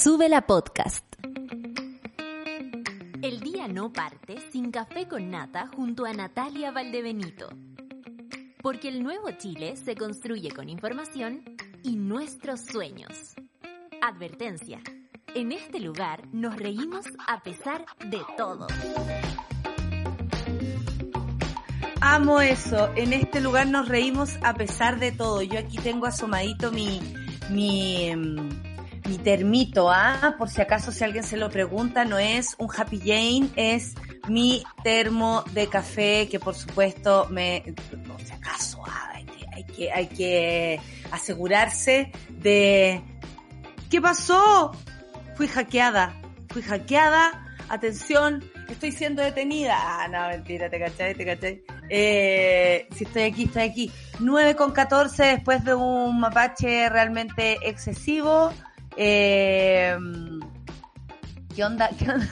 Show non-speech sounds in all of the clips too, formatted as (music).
Sube la podcast. El día no parte sin café con nata junto a Natalia Valdebenito. Porque el nuevo Chile se construye con información y nuestros sueños. Advertencia. En este lugar nos reímos a pesar de todo. Amo eso. En este lugar nos reímos a pesar de todo. Yo aquí tengo asomadito mi, mi, mi termito, ¿ah? Por si acaso si alguien se lo pregunta, no es un Happy Jane, es mi termo de café que por supuesto me, por si acaso, ah, hay que, hay que, hay que asegurarse de, ¿qué pasó? Fui hackeada, fui hackeada, atención, estoy siendo detenida. Ah, no, mentira, te cachai, te cachai. Eh, si estoy aquí, estoy aquí. 9 con 14 después de un mapache realmente excesivo. Eh, ¿Qué onda? ¿Qué onda?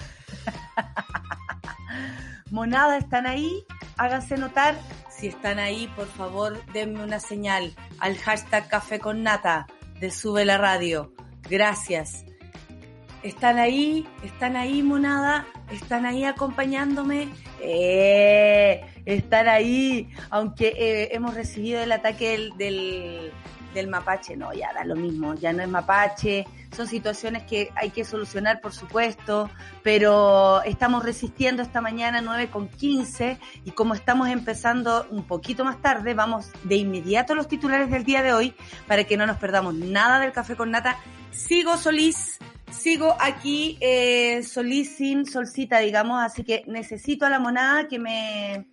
(laughs) Monada, ¿están ahí? Háganse notar. Si están ahí, por favor, denme una señal al hashtag Café con Nata de Sube la Radio. Gracias. Están ahí, están ahí, monada, están ahí acompañándome. Eh, están ahí, aunque eh, hemos recibido el ataque del, del, del mapache, no, ya da lo mismo, ya no es mapache, son situaciones que hay que solucionar, por supuesto, pero estamos resistiendo esta mañana 9 con 15 y como estamos empezando un poquito más tarde, vamos de inmediato a los titulares del día de hoy para que no nos perdamos nada del café con nata. Sigo Solís, sigo aquí eh, Solís sin solcita, digamos, así que necesito a la monada que me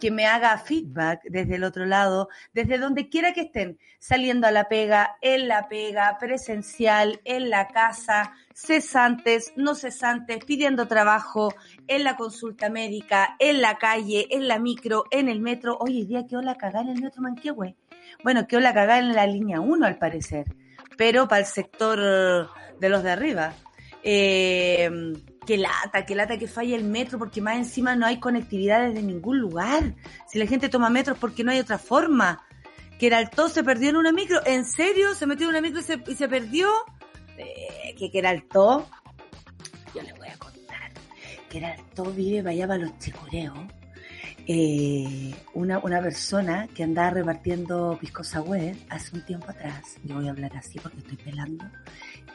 que me haga feedback desde el otro lado, desde donde quiera que estén, saliendo a la pega, en la pega, presencial, en la casa, cesantes, no cesantes, pidiendo trabajo, en la consulta médica, en la calle, en la micro, en el metro. Oye, día que la cagada en el metro Manquehue. Bueno, que la cagada en la línea 1 al parecer, pero para el sector de los de arriba. Eh, que lata, que lata que falla el metro, porque más encima no hay conectividad desde ningún lugar. Si la gente toma metros porque no hay otra forma. Que era Alto se perdió en una micro. ¿En serio? ¿Se metió en una micro y se, y se perdió? Eh, que yo les voy a contar. Que Alto vive vaya a los chicureos. Eh, una, una persona que andaba repartiendo piscosa web hace un tiempo atrás, yo voy a hablar así porque estoy pelando,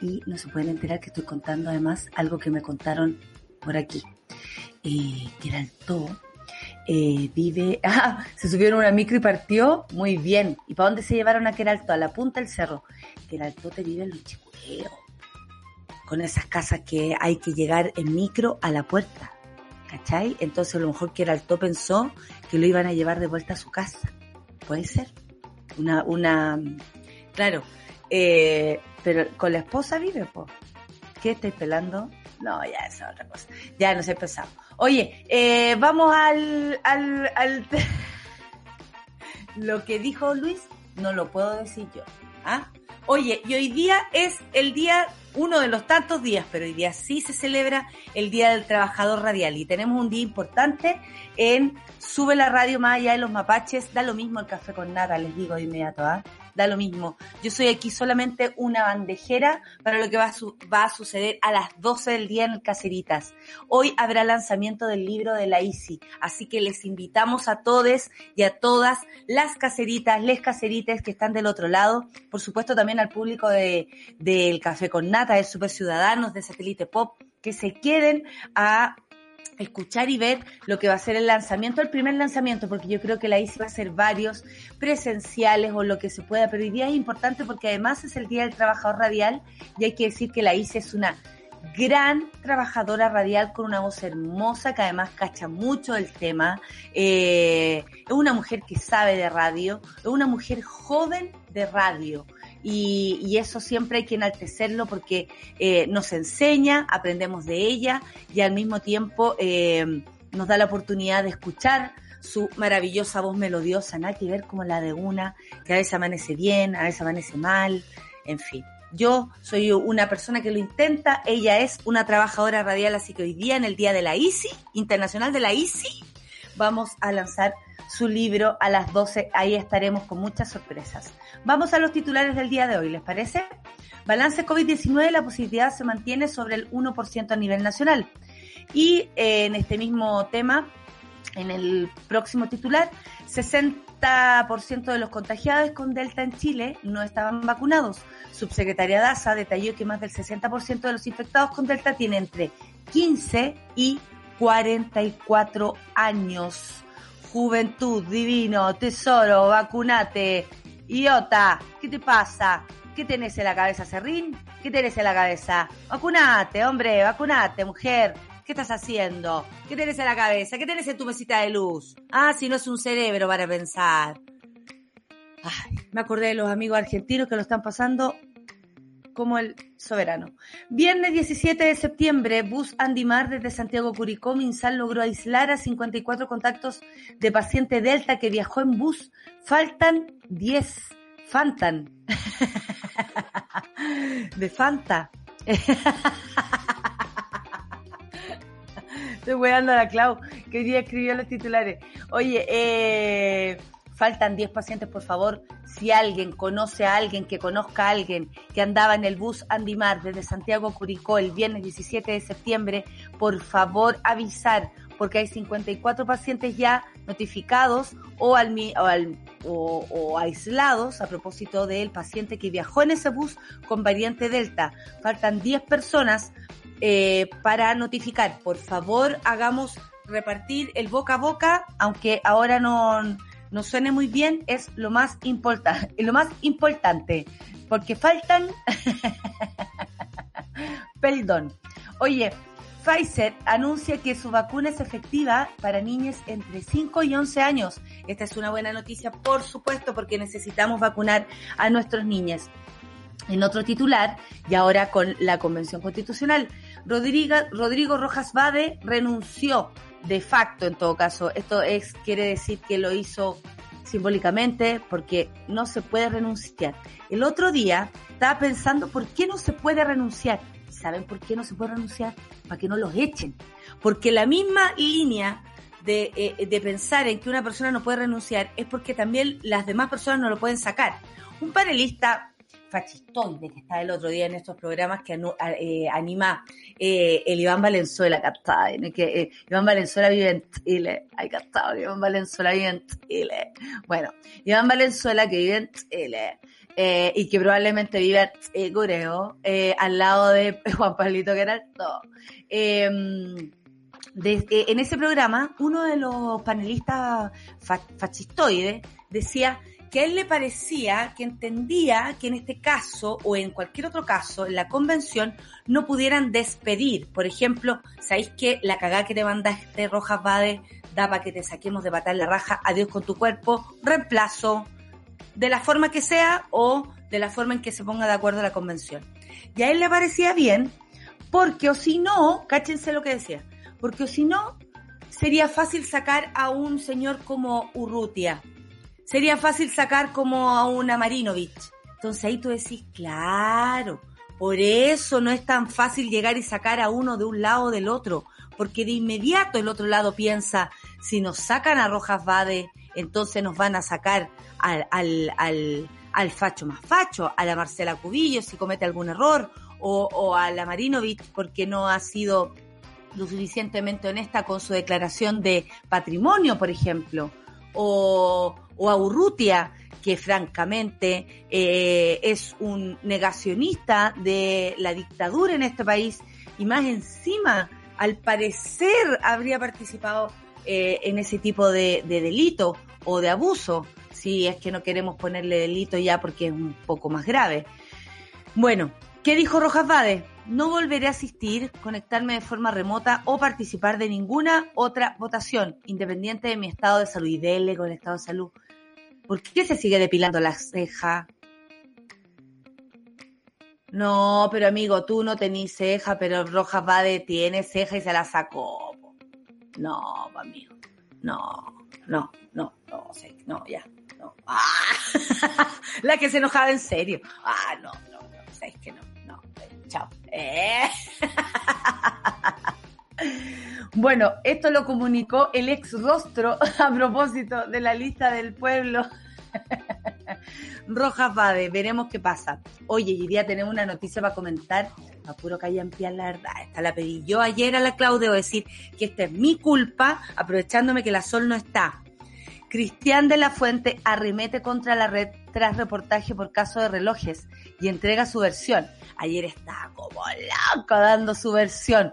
y no se pueden enterar que estoy contando además algo que me contaron por aquí. Eh, que era el eh, vive, (laughs) ah, se subieron una micro y partió, muy bien. ¿Y para dónde se llevaron a Queralto? A la punta del cerro. Queralto te vive en los chicureos, con esas casas que hay que llegar en micro a la puerta, ¿cachai? Entonces a lo mejor Queralto pensó que lo iban a llevar de vuelta a su casa, puede ser. Una, una, claro, eh, pero con la esposa vive, po. ¿Qué estáis pelando? No, ya es otra cosa. Ya nos empezamos. Oye, eh, vamos al, al, al (laughs) lo que dijo Luis, no lo puedo decir yo. ¿ah? Oye, y hoy día es el día, uno de los tantos días, pero hoy día sí se celebra el Día del Trabajador Radial y tenemos un día importante en Sube la Radio más allá de los mapaches, da lo mismo el café con nada, les digo de inmediato, ¿ah? Da lo mismo. Yo soy aquí solamente una bandejera para lo que va a, va a suceder a las 12 del día en el Caseritas. Hoy habrá lanzamiento del libro de la ICI, así que les invitamos a todos y a todas las caseritas, les caseritas que están del otro lado, por supuesto también al público de, del Café con Nata, de Super Ciudadanos, de Satélite Pop, que se queden a escuchar y ver lo que va a ser el lanzamiento, el primer lanzamiento, porque yo creo que la ICI va a ser varios presenciales o lo que se pueda, pero hoy día es importante porque además es el Día del Trabajador Radial y hay que decir que la ICI es una gran trabajadora radial con una voz hermosa que además cacha mucho el tema. Eh, es una mujer que sabe de radio, es una mujer joven de radio y, eso siempre hay que enaltecerlo porque eh, nos enseña, aprendemos de ella y al mismo tiempo eh, nos da la oportunidad de escuchar su maravillosa voz melodiosa, nada que ver como la de una, que a veces amanece bien, a veces amanece mal, en fin. Yo soy una persona que lo intenta, ella es una trabajadora radial, así que hoy día en el día de la ICI, Internacional de la ICI, vamos a lanzar su libro a las 12. Ahí estaremos con muchas sorpresas. Vamos a los titulares del día de hoy, ¿les parece? Balance COVID-19, la positividad se mantiene sobre el 1% a nivel nacional. Y eh, en este mismo tema, en el próximo titular, 60% de los contagiados con Delta en Chile no estaban vacunados. Subsecretaria Daza detalló que más del 60% de los infectados con Delta tienen entre 15 y 44 años. Juventud, divino, tesoro, vacunate. Iota, ¿qué te pasa? ¿Qué tenés en la cabeza, Serrín? ¿Qué tenés en la cabeza? Vacunate, hombre, vacunate, mujer. ¿Qué estás haciendo? ¿Qué tenés en la cabeza? ¿Qué tenés en tu mesita de luz? Ah, si no es un cerebro para pensar. Ay, me acordé de los amigos argentinos que lo están pasando como el soberano. Viernes 17 de septiembre, bus Andimar desde Santiago Curicó, Minsal logró aislar a 54 contactos de paciente Delta que viajó en bus. Faltan 10. Fantan. (laughs) de Fanta. (laughs) Estoy weando a la Clau, que hoy día escribió los titulares. Oye, eh, faltan 10 pacientes, por favor. Si alguien conoce a alguien que conozca a alguien que andaba en el bus Andimar desde Santiago Curicó el viernes 17 de septiembre, por favor avisar, porque hay 54 pacientes ya notificados o, al, o, o, aislados a propósito del paciente que viajó en ese bus con variante Delta. Faltan 10 personas eh, para notificar. Por favor, hagamos repartir el boca a boca, aunque ahora no, no suene muy bien, es lo más importante, (laughs) lo más importante, porque faltan, (laughs) perdón. Oye, Pfizer anuncia que su vacuna es efectiva para niñas entre 5 y 11 años. Esta es una buena noticia, por supuesto, porque necesitamos vacunar a nuestros niños en otro titular y ahora con la Convención Constitucional. Rodrigo, Rodrigo Rojas Bade renunció de facto en todo caso. Esto es, quiere decir que lo hizo simbólicamente porque no se puede renunciar. El otro día estaba pensando por qué no se puede renunciar. ¿Saben por qué no se puede renunciar? Para que no los echen. Porque la misma línea de, eh, de pensar en que una persona no puede renunciar es porque también las demás personas no lo pueden sacar. Un panelista fascistoide que está el otro día en estos programas que eh, anima eh, el Iván Valenzuela, en Que, eh, Iván Valenzuela vive en Chile. Ay, captado, Iván Valenzuela vive en Chile. Bueno, Iván Valenzuela que vive en Chile. y que probablemente vive en Coreo, al lado de (laughs) Juan Pablito Geraldo. Em, en ese programa, uno de los panelistas fascistoides decía que a él le parecía que entendía que en este caso o en cualquier otro caso, en la convención, no pudieran despedir. Por ejemplo, ¿sabéis que la cagada que te mandaste Rojas Bade da para que te saquemos de patar la raja, adiós con tu cuerpo, reemplazo, de la forma que sea o de la forma en que se ponga de acuerdo la convención. Y a él le parecía bien, porque o si no, cáchense lo que decía, porque o si no, sería fácil sacar a un señor como Urrutia, sería fácil sacar como a una Marinovich. Entonces ahí tú decís, claro, por eso no es tan fácil llegar y sacar a uno de un lado o del otro, porque de inmediato el otro lado piensa, si nos sacan a Rojas Vade, entonces nos van a sacar al, al, al, al facho más facho, a la Marcela Cubillo si comete algún error, o, o a la Marinovich porque no ha sido lo suficientemente honesta con su declaración de patrimonio, por ejemplo, o, o a Urrutia, que francamente eh, es un negacionista de la dictadura en este país y más encima, al parecer, habría participado eh, en ese tipo de, de, delito o de abuso, si es que no queremos ponerle delito ya porque es un poco más grave. Bueno, ¿qué dijo Rojas Vade? No volveré a asistir, conectarme de forma remota o participar de ninguna otra votación, independiente de mi estado de salud. Y dele con el estado de salud. ¿Por qué se sigue depilando la ceja? No, pero amigo, tú no tenés ceja, pero Rojas Bade tiene ceja y se la sacó. No, amigo. No, no, no, no, no, ya. No. Ah, (laughs) la que se enojaba en serio. Ah, no, no, no, sabes que no, no. Chao. Eh. (laughs) Bueno, esto lo comunicó el ex rostro (laughs) a propósito de la lista del pueblo. Rojas Bade, veremos qué pasa. Oye, hoy tenemos una noticia para comentar. A puro callampiar la verdad. Esta la pedí yo ayer a la Claudio decir que esta es mi culpa, aprovechándome que la Sol no está. Cristian de la Fuente arremete contra la red tras reportaje por caso de relojes y entrega su versión. Ayer estaba como loco dando su versión.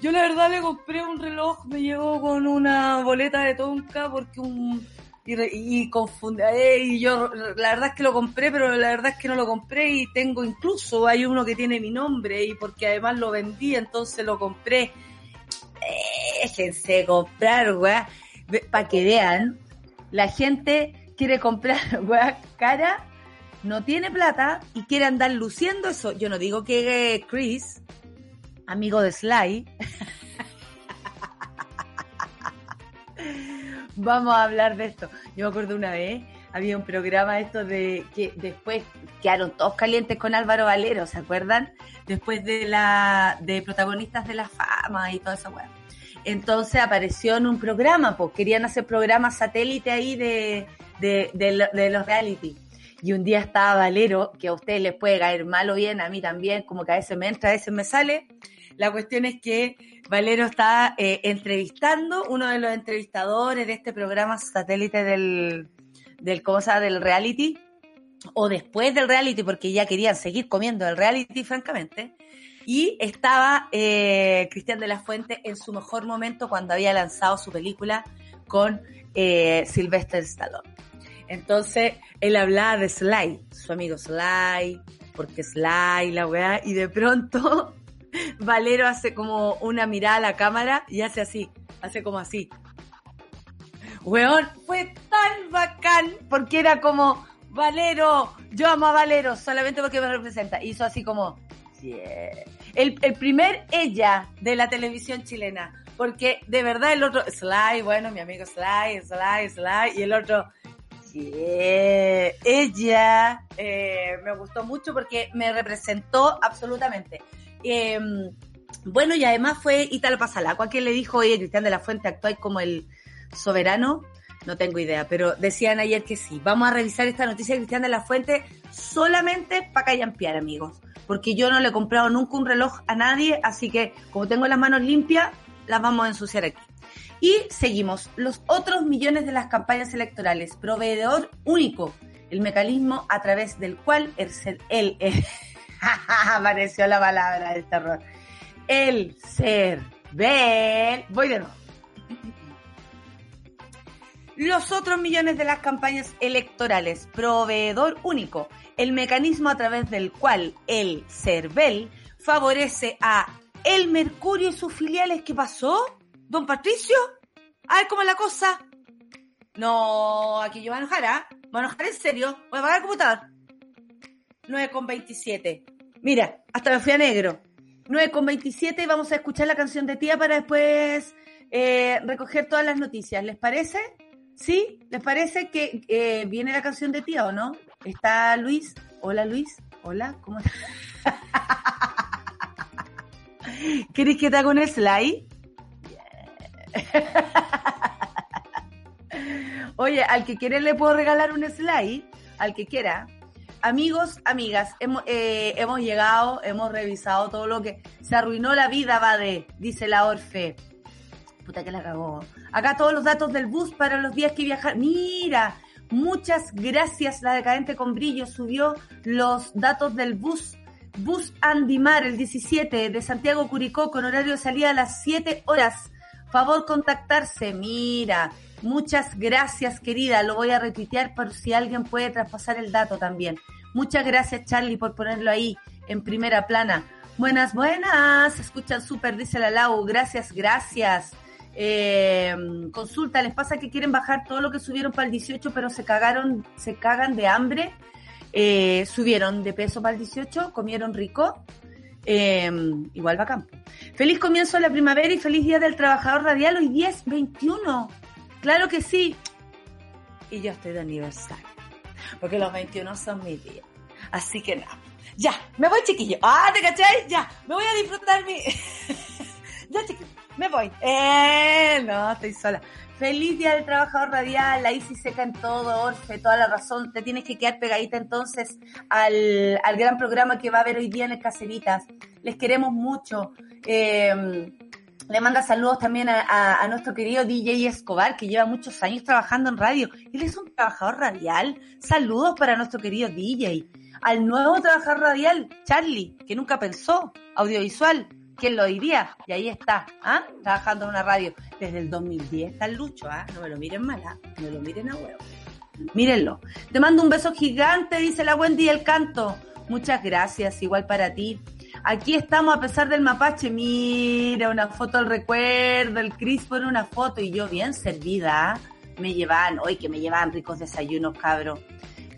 Yo la verdad le compré un reloj, me llegó con una boleta de tonka porque un... Y, y confundí, eh, y yo la verdad es que lo compré, pero la verdad es que no lo compré y tengo incluso, hay uno que tiene mi nombre y porque además lo vendí, entonces lo compré. Déjense comprar, weá, para que vean, la gente quiere comprar, (laughs) weá, cara, no tiene plata y quiere andar luciendo eso. Yo no digo que Chris, amigo de Sly, Vamos a hablar de esto. Yo me acuerdo una vez, había un programa esto de que después quedaron todos calientes con Álvaro Valero, ¿se acuerdan? Después de la de protagonistas de la fama y toda esa weá. Entonces apareció en un programa, pues querían hacer programas satélite ahí de, de, de, de los reality. Y un día estaba Valero, que a ustedes les puede caer mal o bien, a mí también, como que a veces me entra, a veces me sale. La cuestión es que Valero está eh, entrevistando, uno de los entrevistadores de este programa satélite del, del, ¿cómo se llama? Del reality, o después del reality, porque ya querían seguir comiendo el reality, francamente. Y estaba eh, Cristian de la Fuente en su mejor momento cuando había lanzado su película con eh, Sylvester Stallone. Entonces, él hablaba de Sly, su amigo Sly, porque Sly, la weá, y de pronto (laughs) Valero hace como una mirada a la cámara y hace así, hace como así. Weón, fue tan bacán porque era como, Valero, yo amo a Valero solamente porque me representa. Hizo así como, yeah. el, el primer ella de la televisión chilena. Porque de verdad el otro, Sly, bueno, mi amigo Sly, Sly, Sly, y el otro, yeah. ella, eh, me gustó mucho porque me representó absolutamente. Eh, bueno, y además fue Italo Pasalacua quien le dijo, oye, Cristian de la Fuente, actuáis como el soberano. No tengo idea, pero decían ayer que sí. Vamos a revisar esta noticia de Cristian de la Fuente solamente para callampiar, amigos. Porque yo no le he comprado nunca un reloj a nadie, así que como tengo las manos limpias, las vamos a ensuciar aquí. Y seguimos. Los otros millones de las campañas electorales. Proveedor único. El mecanismo a través del cual el, el (laughs) apareció la palabra del terror. El ser ver. Voy de nuevo. Los otros millones de las campañas electorales, proveedor único, el mecanismo a través del cual el CERVEL favorece a El Mercurio y sus filiales. ¿Qué pasó? ¿Don Patricio? A ver cómo es la cosa. No, aquí yo voy a enojar, ¿ah? Voy a enojar en serio. Voy a pagar el computador. 9,27. Mira, hasta me fui a negro. 9,27 vamos a escuchar la canción de tía para después eh, recoger todas las noticias. ¿Les parece? ¿Sí? ¿Les parece que eh, viene la canción de tía o no? ¿Está Luis? Hola Luis. Hola, ¿cómo estás? (laughs) ¿Querés que te haga un slide? (laughs) Oye, al que quiera le puedo regalar un slide, al que quiera. Amigos, amigas, hemos, eh, hemos llegado, hemos revisado todo lo que se arruinó la vida, va de, dice la Orfe. Puta que la cagó. Acá todos los datos del bus para los días que viajar. Mira, muchas gracias. La decadente con brillo subió los datos del bus. Bus Andimar, el 17 de Santiago Curicó, con horario de salida a las 7 horas. Favor contactarse. Mira, muchas gracias, querida. Lo voy a retuitear por si alguien puede traspasar el dato también. Muchas gracias, Charlie, por ponerlo ahí en primera plana. Buenas, buenas. Escuchan súper, dice la Lau. Gracias, gracias. Eh, consulta, ¿les pasa que quieren bajar todo lo que subieron para el 18, pero se cagaron, se cagan de hambre? Eh, subieron de peso para el 18, comieron rico. Eh, igual va campo. Feliz comienzo de la primavera y feliz día del trabajador radial hoy 10, 21. Claro que sí. Y yo estoy de aniversario. Porque los 21 son mi día. Así que nada. Ya, me voy chiquillo. Ah, ¿te cachai? Ya, me voy a disfrutar mi... (laughs) ya chiquillo, me voy. Eh, no, estoy sola. Feliz Día del Trabajador Radial, ahí sí seca en todo, Orfe, toda la razón. Te tienes que quedar pegadita entonces al, al gran programa que va a haber hoy día en el Caseritas. Les queremos mucho. Eh, le manda saludos también a, nuestro querido DJ Escobar, que lleva muchos años trabajando en radio. Él es un trabajador radial. Saludos para nuestro querido DJ. Al nuevo trabajador radial, Charlie, que nunca pensó, audiovisual. ¿Quién lo diría? Y ahí está, ¿ah? trabajando en una radio. Desde el 2010 está el Lucho, ¿ah? no me lo miren mal, ¿ah? no me lo miren a huevo. Mírenlo. Te mando un beso gigante, dice la Wendy el canto. Muchas gracias, igual para ti. Aquí estamos a pesar del mapache. Mira, una foto al recuerdo. El Cris pone una foto y yo bien servida. Me llevan, hoy que me llevan ricos desayunos, cabro.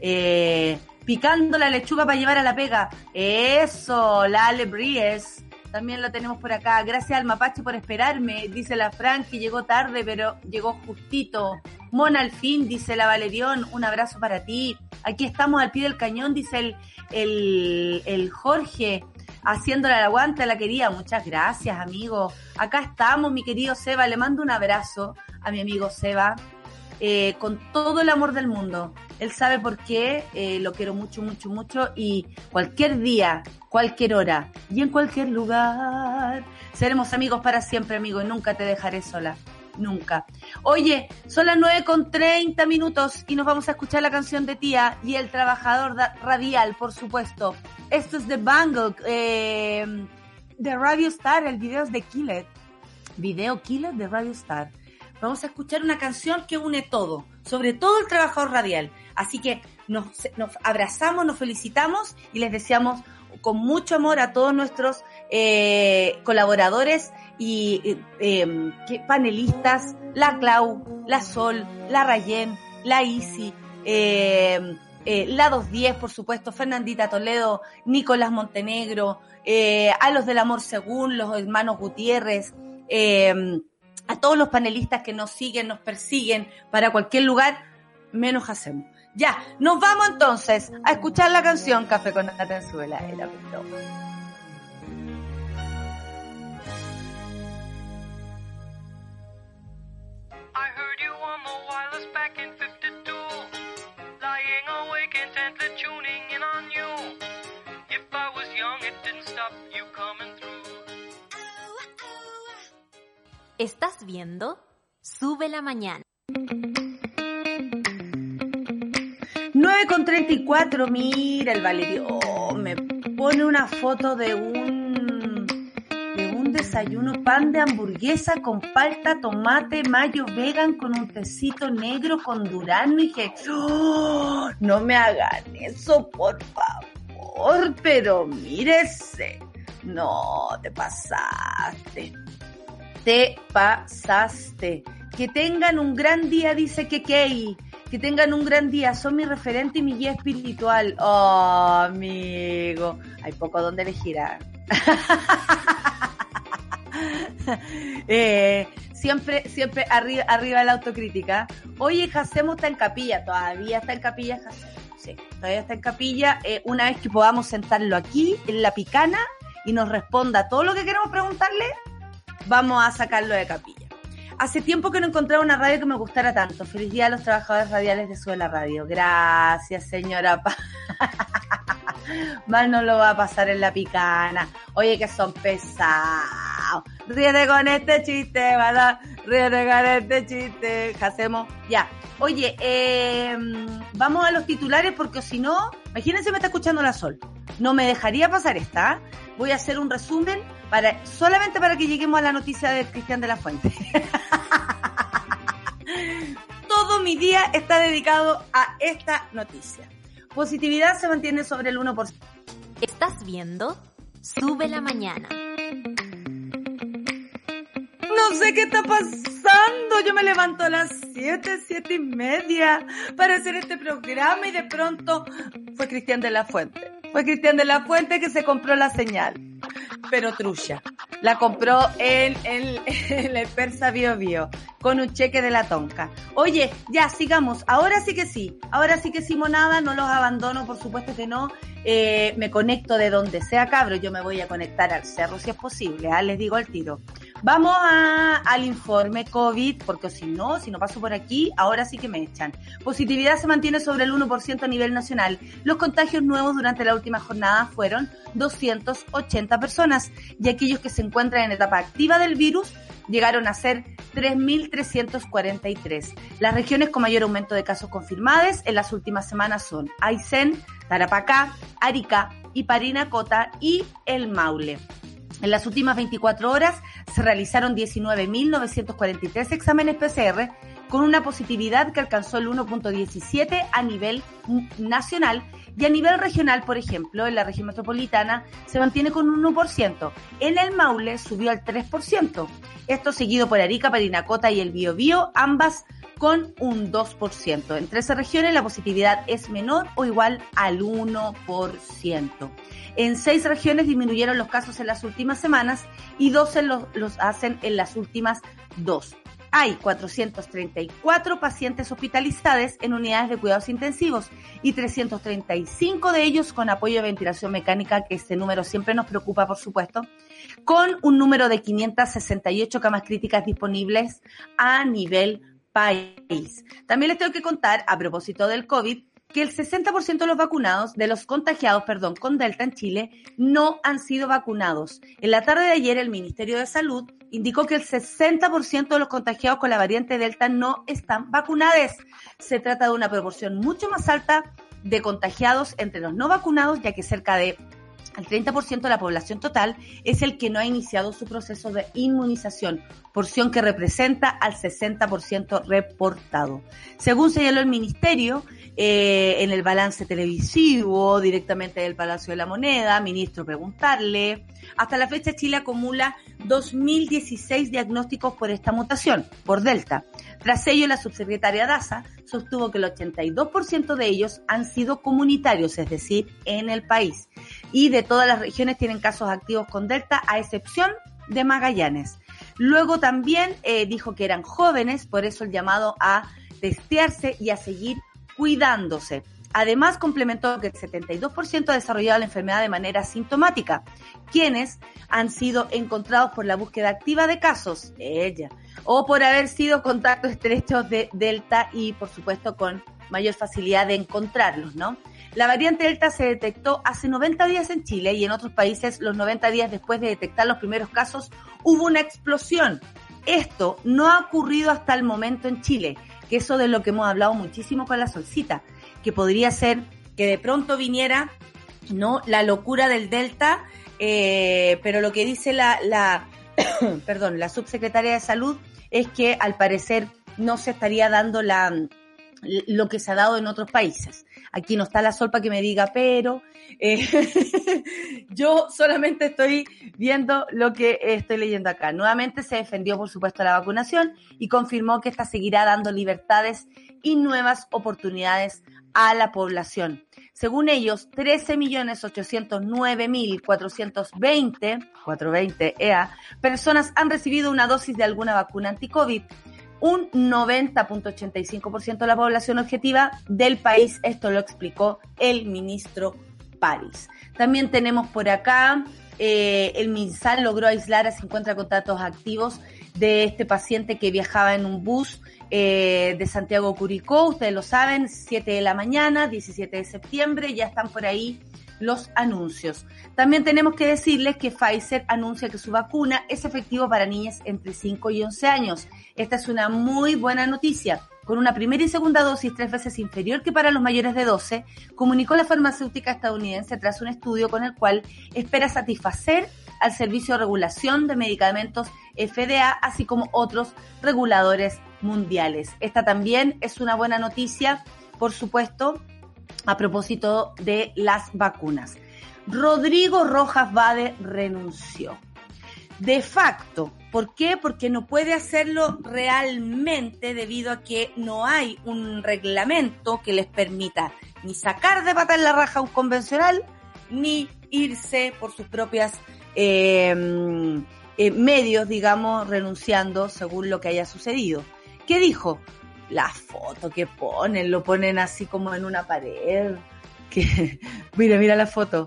Eh, picando la lechuga para llevar a la pega. Eso, la Ale Bries. También la tenemos por acá. Gracias al mapache por esperarme, dice la Fran, que llegó tarde, pero llegó justito. Mona al fin, dice la Valerión, un abrazo para ti. Aquí estamos al pie del cañón, dice el, el, el Jorge haciéndole el aguante a la querida. Muchas gracias, amigo. Acá estamos, mi querido Seba. Le mando un abrazo a mi amigo Seba. Eh, con todo el amor del mundo. Él sabe por qué, eh, lo quiero mucho, mucho, mucho y cualquier día, cualquier hora y en cualquier lugar, seremos amigos para siempre, amigo, y nunca te dejaré sola. Nunca. Oye, son las 9 con 30 minutos y nos vamos a escuchar la canción de Tía y el trabajador radial, por supuesto. Esto es de Bangle, eh, de Radio Star, el video es de Killer. Video Killer de Radio Star. Vamos a escuchar una canción que une todo, sobre todo el trabajador radial. Así que nos, abrazamos, nos felicitamos y les deseamos con mucho amor a todos nuestros eh, colaboradores y eh, panelistas, la Clau, la Sol, la Rayen, la Isi, eh, eh, la 210, por supuesto, Fernandita Toledo, Nicolás Montenegro, eh, a los del Amor Según, los hermanos Gutiérrez, eh, a todos los panelistas que nos siguen, nos persiguen para cualquier lugar, menos hacemos. Ya, nos vamos entonces a escuchar la canción Café con Nata en ¿Estás viendo? Sube la mañana. 9 con 34, mira el Valerio, oh, me pone una foto de un desayuno pan de hamburguesa con palta, tomate, mayo vegan con un tecito negro con durano y que... ¡Oh! no me hagan eso, por favor, pero mírese. No, te pasaste. Te pasaste. Que tengan un gran día, dice Kekei. Que tengan un gran día. Son mi referente y mi guía espiritual. Oh, amigo. Hay poco donde elegir. (laughs) (laughs) eh, siempre, siempre arriba, arriba la autocrítica. Oye, Jacemo está en capilla, todavía está en capilla Jacemo. Sí, todavía está en capilla. Eh, una vez que podamos sentarlo aquí, en la picana, y nos responda todo lo que queremos preguntarle, vamos a sacarlo de capilla. Hace tiempo que no encontraba una radio que me gustara tanto. Feliz día a los trabajadores radiales de Suela Radio. Gracias, señora. (laughs) Mal no lo va a pasar en la picana. Oye, que son pesados. Ríete con este chiste, ¿verdad? Ríete con este chiste. Hacemos, ya. Oye, eh, vamos a los titulares porque si no, imagínense me está escuchando la Sol. No me dejaría pasar esta. Voy a hacer un resumen para solamente para que lleguemos a la noticia de Cristian de la Fuente. (laughs) Todo mi día está dedicado a esta noticia. Positividad se mantiene sobre el 1%. ¿Estás viendo? Sube la mañana. No sé qué está pasando. Yo me levanto a las 7, 7 y media para hacer este programa y de pronto fue Cristian de la Fuente. Fue Cristian de la Fuente que se compró la señal. Pero trucha. La compró en, en, en el (laughs) Persa Bio Bio con un cheque de la tonca. Oye, ya, sigamos. Ahora sí que sí. Ahora sí que sí, monada. No los abandono, por supuesto que no. Eh, me conecto de donde sea, cabro. Yo me voy a conectar al cerro si es posible. ¿ah? Les digo al tiro. Vamos a, al informe COVID, porque si no, si no paso por aquí, ahora sí que me echan. Positividad se mantiene sobre el 1% a nivel nacional. Los contagios nuevos durante la última jornada fueron 280 personas y aquellos que se encuentran en etapa activa del virus llegaron a ser 3.343. Las regiones con mayor aumento de casos confirmados en las últimas semanas son Aysén, Tarapacá, Arica y Parinacota y El Maule. En las últimas 24 horas se realizaron 19.943 exámenes PCR con una positividad que alcanzó el 1.17 a nivel nacional y a nivel regional, por ejemplo, en la región metropolitana se mantiene con un 1%. En el Maule subió al 3%. Esto seguido por Arica, Parinacota y el Biobío, ambas con un 2%. En 13 regiones la positividad es menor o igual al 1%. En seis regiones disminuyeron los casos en las últimas semanas y 12 los, los hacen en las últimas dos. Hay 434 pacientes hospitalizados en unidades de cuidados intensivos y 335 de ellos con apoyo de ventilación mecánica, que este número siempre nos preocupa, por supuesto, con un número de 568 camas críticas disponibles a nivel país. También les tengo que contar, a propósito del COVID, que el 60% de los vacunados, de los contagiados, perdón, con Delta en Chile, no han sido vacunados. En la tarde de ayer, el Ministerio de Salud indicó que el 60% de los contagiados con la variante Delta no están vacunados. Se trata de una proporción mucho más alta de contagiados entre los no vacunados, ya que cerca de el 30% de la población total es el que no ha iniciado su proceso de inmunización, porción que representa al 60% reportado. Según señaló el Ministerio, eh, en el balance televisivo, directamente del Palacio de la Moneda, ministro preguntarle, hasta la fecha Chile acumula 2.016 diagnósticos por esta mutación, por Delta. Tras ello, la subsecretaria Daza sostuvo que el 82% de ellos han sido comunitarios, es decir, en el país. Y de todas las regiones tienen casos activos con Delta, a excepción de Magallanes. Luego también eh, dijo que eran jóvenes, por eso el llamado a testearse y a seguir cuidándose. Además, complementó que el 72% ha desarrollado la enfermedad de manera sintomática, quienes han sido encontrados por la búsqueda activa de casos, ella, o por haber sido contactos estrechos de Delta y, por supuesto, con mayor facilidad de encontrarlos, ¿no? La variante Delta se detectó hace 90 días en Chile y en otros países los 90 días después de detectar los primeros casos hubo una explosión. Esto no ha ocurrido hasta el momento en Chile, que eso de lo que hemos hablado muchísimo con la solcita que podría ser que de pronto viniera, ¿no? La locura del Delta, eh, pero lo que dice la, la (coughs) perdón, la subsecretaria de Salud es que al parecer no se estaría dando la, lo que se ha dado en otros países. Aquí no está la sol para que me diga, pero eh, (laughs) yo solamente estoy viendo lo que estoy leyendo acá. Nuevamente se defendió, por supuesto, la vacunación y confirmó que esta seguirá dando libertades y nuevas oportunidades a la población. Según ellos, 13.809.420, 420 EA, personas han recibido una dosis de alguna vacuna anti-COVID. Un 90.85% de la población objetiva del país, esto lo explicó el ministro París. También tenemos por acá, eh, el MinSal logró aislar a 50 contactos activos de este paciente que viajaba en un bus eh, de Santiago Curicó, ustedes lo saben, 7 de la mañana, 17 de septiembre, ya están por ahí los anuncios. También tenemos que decirles que Pfizer anuncia que su vacuna es efectivo para niñas entre 5 y 11 años. Esta es una muy buena noticia. Con una primera y segunda dosis tres veces inferior que para los mayores de 12, comunicó la farmacéutica estadounidense tras un estudio con el cual espera satisfacer al Servicio de Regulación de Medicamentos FDA, así como otros reguladores mundiales. Esta también es una buena noticia, por supuesto, a propósito de las vacunas. Rodrigo Rojas Vade renunció. De facto, ¿por qué? Porque no puede hacerlo realmente debido a que no hay un reglamento que les permita ni sacar de pata la raja un convencional, ni irse por sus propias eh, eh, medios, digamos, renunciando según lo que haya sucedido. ¿Qué dijo? La foto que ponen, lo ponen así como en una pared. (laughs) Mira, mira la foto.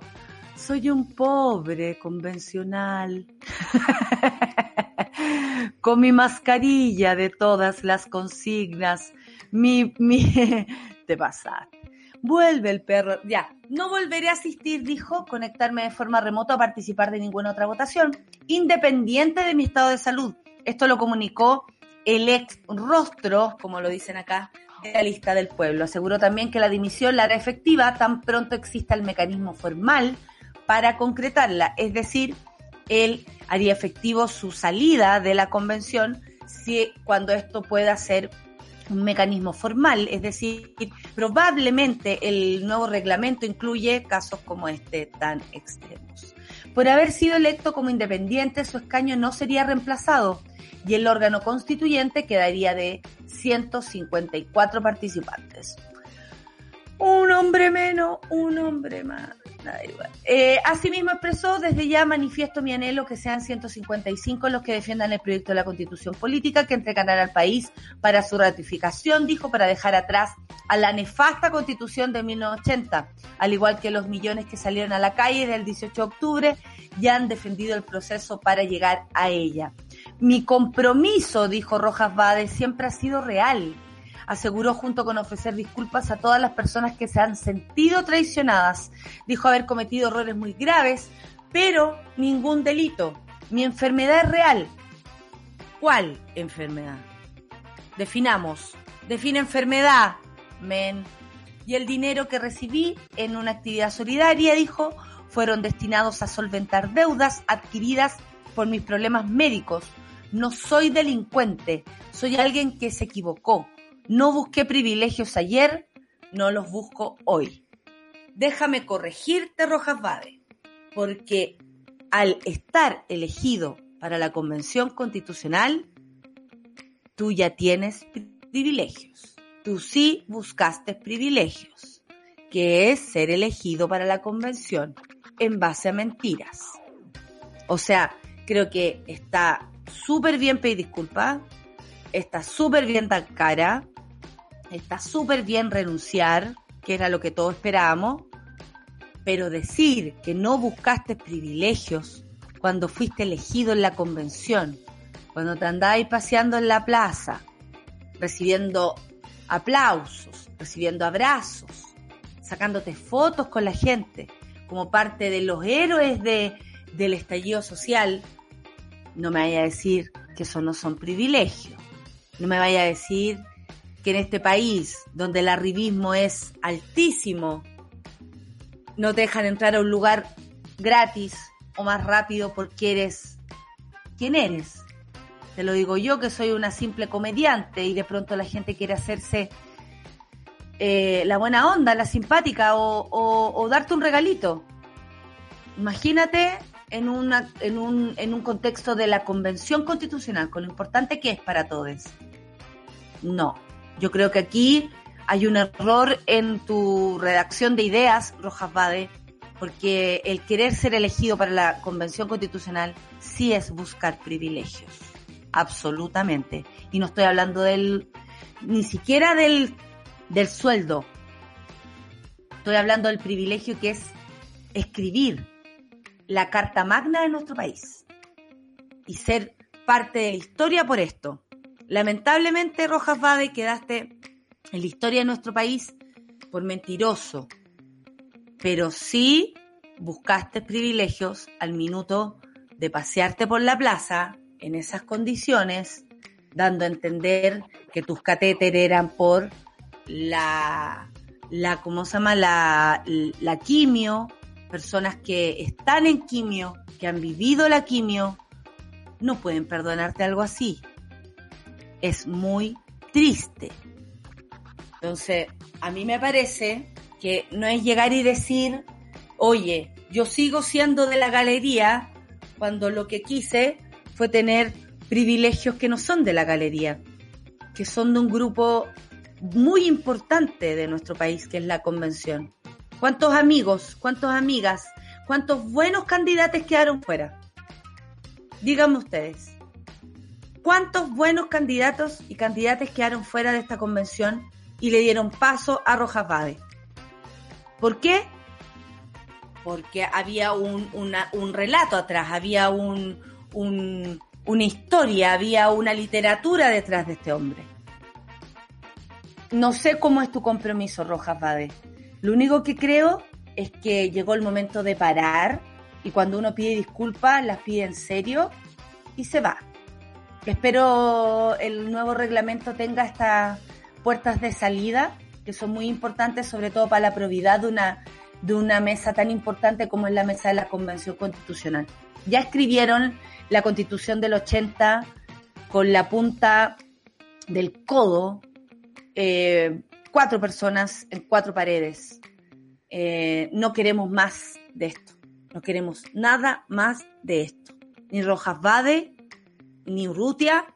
Soy un pobre convencional. (laughs) con mi mascarilla de todas las consignas, mi, mi, (laughs) te pasaste. Vuelve el perro. Ya, no volveré a asistir, dijo, conectarme de forma remota a participar de ninguna otra votación, independiente de mi estado de salud. Esto lo comunicó el ex rostro, como lo dicen acá, de la lista del pueblo. Aseguró también que la dimisión la hará efectiva tan pronto exista el mecanismo formal para concretarla, es decir, él haría efectivo su salida de la convención si cuando esto pueda ser un mecanismo formal, es decir, probablemente el nuevo reglamento incluye casos como este tan extremos. Por haber sido electo como independiente, su escaño no sería reemplazado y el órgano constituyente quedaría de 154 participantes. Un hombre menos, un hombre más. Eh, asimismo expresó, desde ya manifiesto mi anhelo que sean 155 los que defiendan el proyecto de la constitución política que entregarán al país para su ratificación, dijo, para dejar atrás a la nefasta constitución de 1980, al igual que los millones que salieron a la calle del 18 de octubre ya han defendido el proceso para llegar a ella. Mi compromiso, dijo Rojas Bade, siempre ha sido real aseguró junto con ofrecer disculpas a todas las personas que se han sentido traicionadas. Dijo haber cometido errores muy graves, pero ningún delito. Mi enfermedad es real. ¿Cuál enfermedad? Definamos. Define enfermedad, men. Y el dinero que recibí en una actividad solidaria, dijo, fueron destinados a solventar deudas adquiridas por mis problemas médicos. No soy delincuente, soy alguien que se equivocó. No busqué privilegios ayer, no los busco hoy. Déjame corregirte, Rojas Bade, porque al estar elegido para la Convención Constitucional, tú ya tienes privilegios. Tú sí buscaste privilegios, que es ser elegido para la Convención en base a mentiras. O sea, creo que está súper bien pedir disculpas, está súper bien dar cara, está súper bien renunciar, que era lo que todos esperábamos, pero decir que no buscaste privilegios cuando fuiste elegido en la convención, cuando te andabas paseando en la plaza, recibiendo aplausos, recibiendo abrazos, sacándote fotos con la gente, como parte de los héroes de, del estallido social, no me vaya a decir que eso no son privilegios. No me vaya a decir que en este país, donde el arribismo es altísimo, no te dejan entrar a un lugar gratis o más rápido porque eres quien eres. Te lo digo yo que soy una simple comediante y de pronto la gente quiere hacerse eh, la buena onda, la simpática o, o, darte un regalito. Imagínate en, una, en, un, en un contexto de la convención constitucional, con lo importante que es para todos. No, yo creo que aquí hay un error en tu redacción de ideas, Rojas Bade, porque el querer ser elegido para la Convención Constitucional sí es buscar privilegios, absolutamente. Y no estoy hablando del, ni siquiera del, del sueldo. Estoy hablando del privilegio que es escribir la Carta Magna de nuestro país y ser parte de la historia por esto. Lamentablemente, Rojas Bade, quedaste en la historia de nuestro país por mentiroso, pero sí buscaste privilegios al minuto de pasearte por la plaza en esas condiciones, dando a entender que tus catéteres eran por la, la ¿cómo se llama? La, la quimio, personas que están en quimio, que han vivido la quimio, no pueden perdonarte algo así es muy triste. Entonces, a mí me parece que no es llegar y decir, oye, yo sigo siendo de la galería cuando lo que quise fue tener privilegios que no son de la galería, que son de un grupo muy importante de nuestro país, que es la convención. ¿Cuántos amigos, cuántas amigas, cuántos buenos candidatos quedaron fuera? Díganme ustedes. ¿Cuántos buenos candidatos y candidatas quedaron fuera de esta convención y le dieron paso a Rojas Bade? ¿Por qué? Porque había un, relato atrás, había un, una historia, había una literatura detrás de este hombre. No sé cómo es tu compromiso, Rojas Bade. Lo único que creo es que llegó el momento de parar y cuando uno pide disculpas, las pide en serio y se va. Espero el nuevo reglamento tenga estas puertas de salida que son muy importantes, sobre todo para la probidad de una, de una mesa tan importante como es la mesa de la Convención Constitucional. Ya escribieron la Constitución del 80 con la punta del codo, eh, cuatro personas en cuatro paredes. Eh, no queremos más de esto. No queremos nada más de esto. Ni Rojas Vade, ni Urrutia,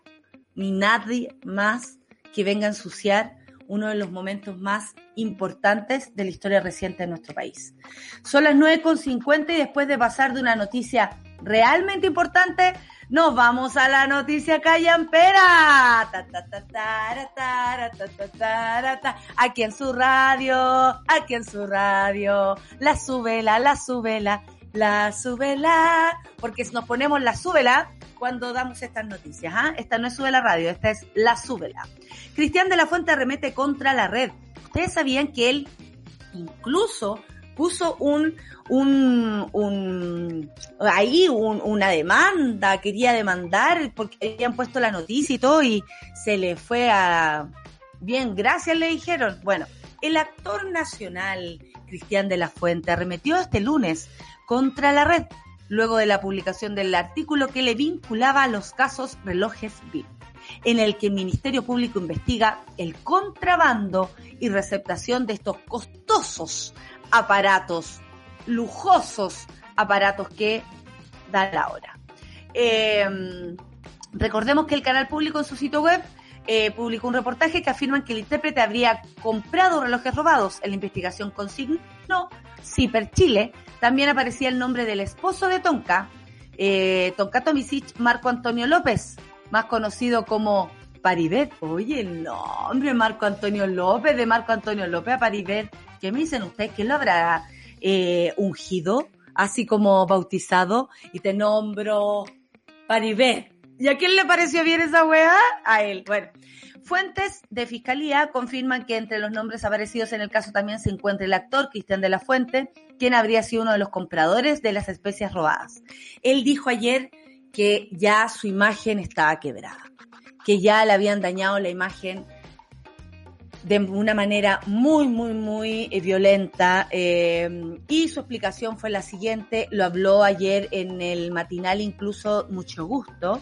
ni nadie más que venga a ensuciar uno de los momentos más importantes de la historia reciente de nuestro país. Son las 9.50 y después de pasar de una noticia realmente importante, nos vamos a la noticia callampera. Aquí en su radio, aquí en su radio, la subela, la subela, la subela, porque nos ponemos la subela cuando damos estas noticias. ¿ah? Esta no es Sube la Radio, esta es La Súbela. Cristian de la Fuente remete contra la red. Ustedes sabían que él incluso puso un, un, un ahí una demanda, quería demandar porque habían puesto la noticia y todo y se le fue a... Bien, gracias le dijeron. Bueno, el actor nacional Cristian de la Fuente arremetió este lunes contra la red luego de la publicación del artículo que le vinculaba a los casos relojes VIP, en el que el Ministerio Público investiga el contrabando y receptación de estos costosos aparatos, lujosos aparatos que da la hora. Em, recordemos que el canal público en su sitio web eh, publicó un reportaje que afirma que el intérprete habría comprado relojes robados. En la investigación consignó Ciper Chile también aparecía el nombre del esposo de Tonka, eh, Tonka Tomisic, Marco Antonio López, más conocido como Paribet. Oye, el nombre Marco Antonio López, de Marco Antonio López a Paribet. ¿Qué me dicen ustedes? ¿Quién lo habrá eh, ungido? Así como bautizado. Y te nombro Paribet. ¿Y a quién le pareció bien esa weá? A él. Bueno, Fuentes de Fiscalía confirman que entre los nombres aparecidos en el caso también se encuentra el actor Cristian de la Fuente, quien habría sido uno de los compradores de las especies robadas. Él dijo ayer que ya su imagen estaba quebrada, que ya le habían dañado la imagen de una manera muy, muy, muy eh, violenta. Eh, y su explicación fue la siguiente, lo habló ayer en el matinal incluso mucho gusto.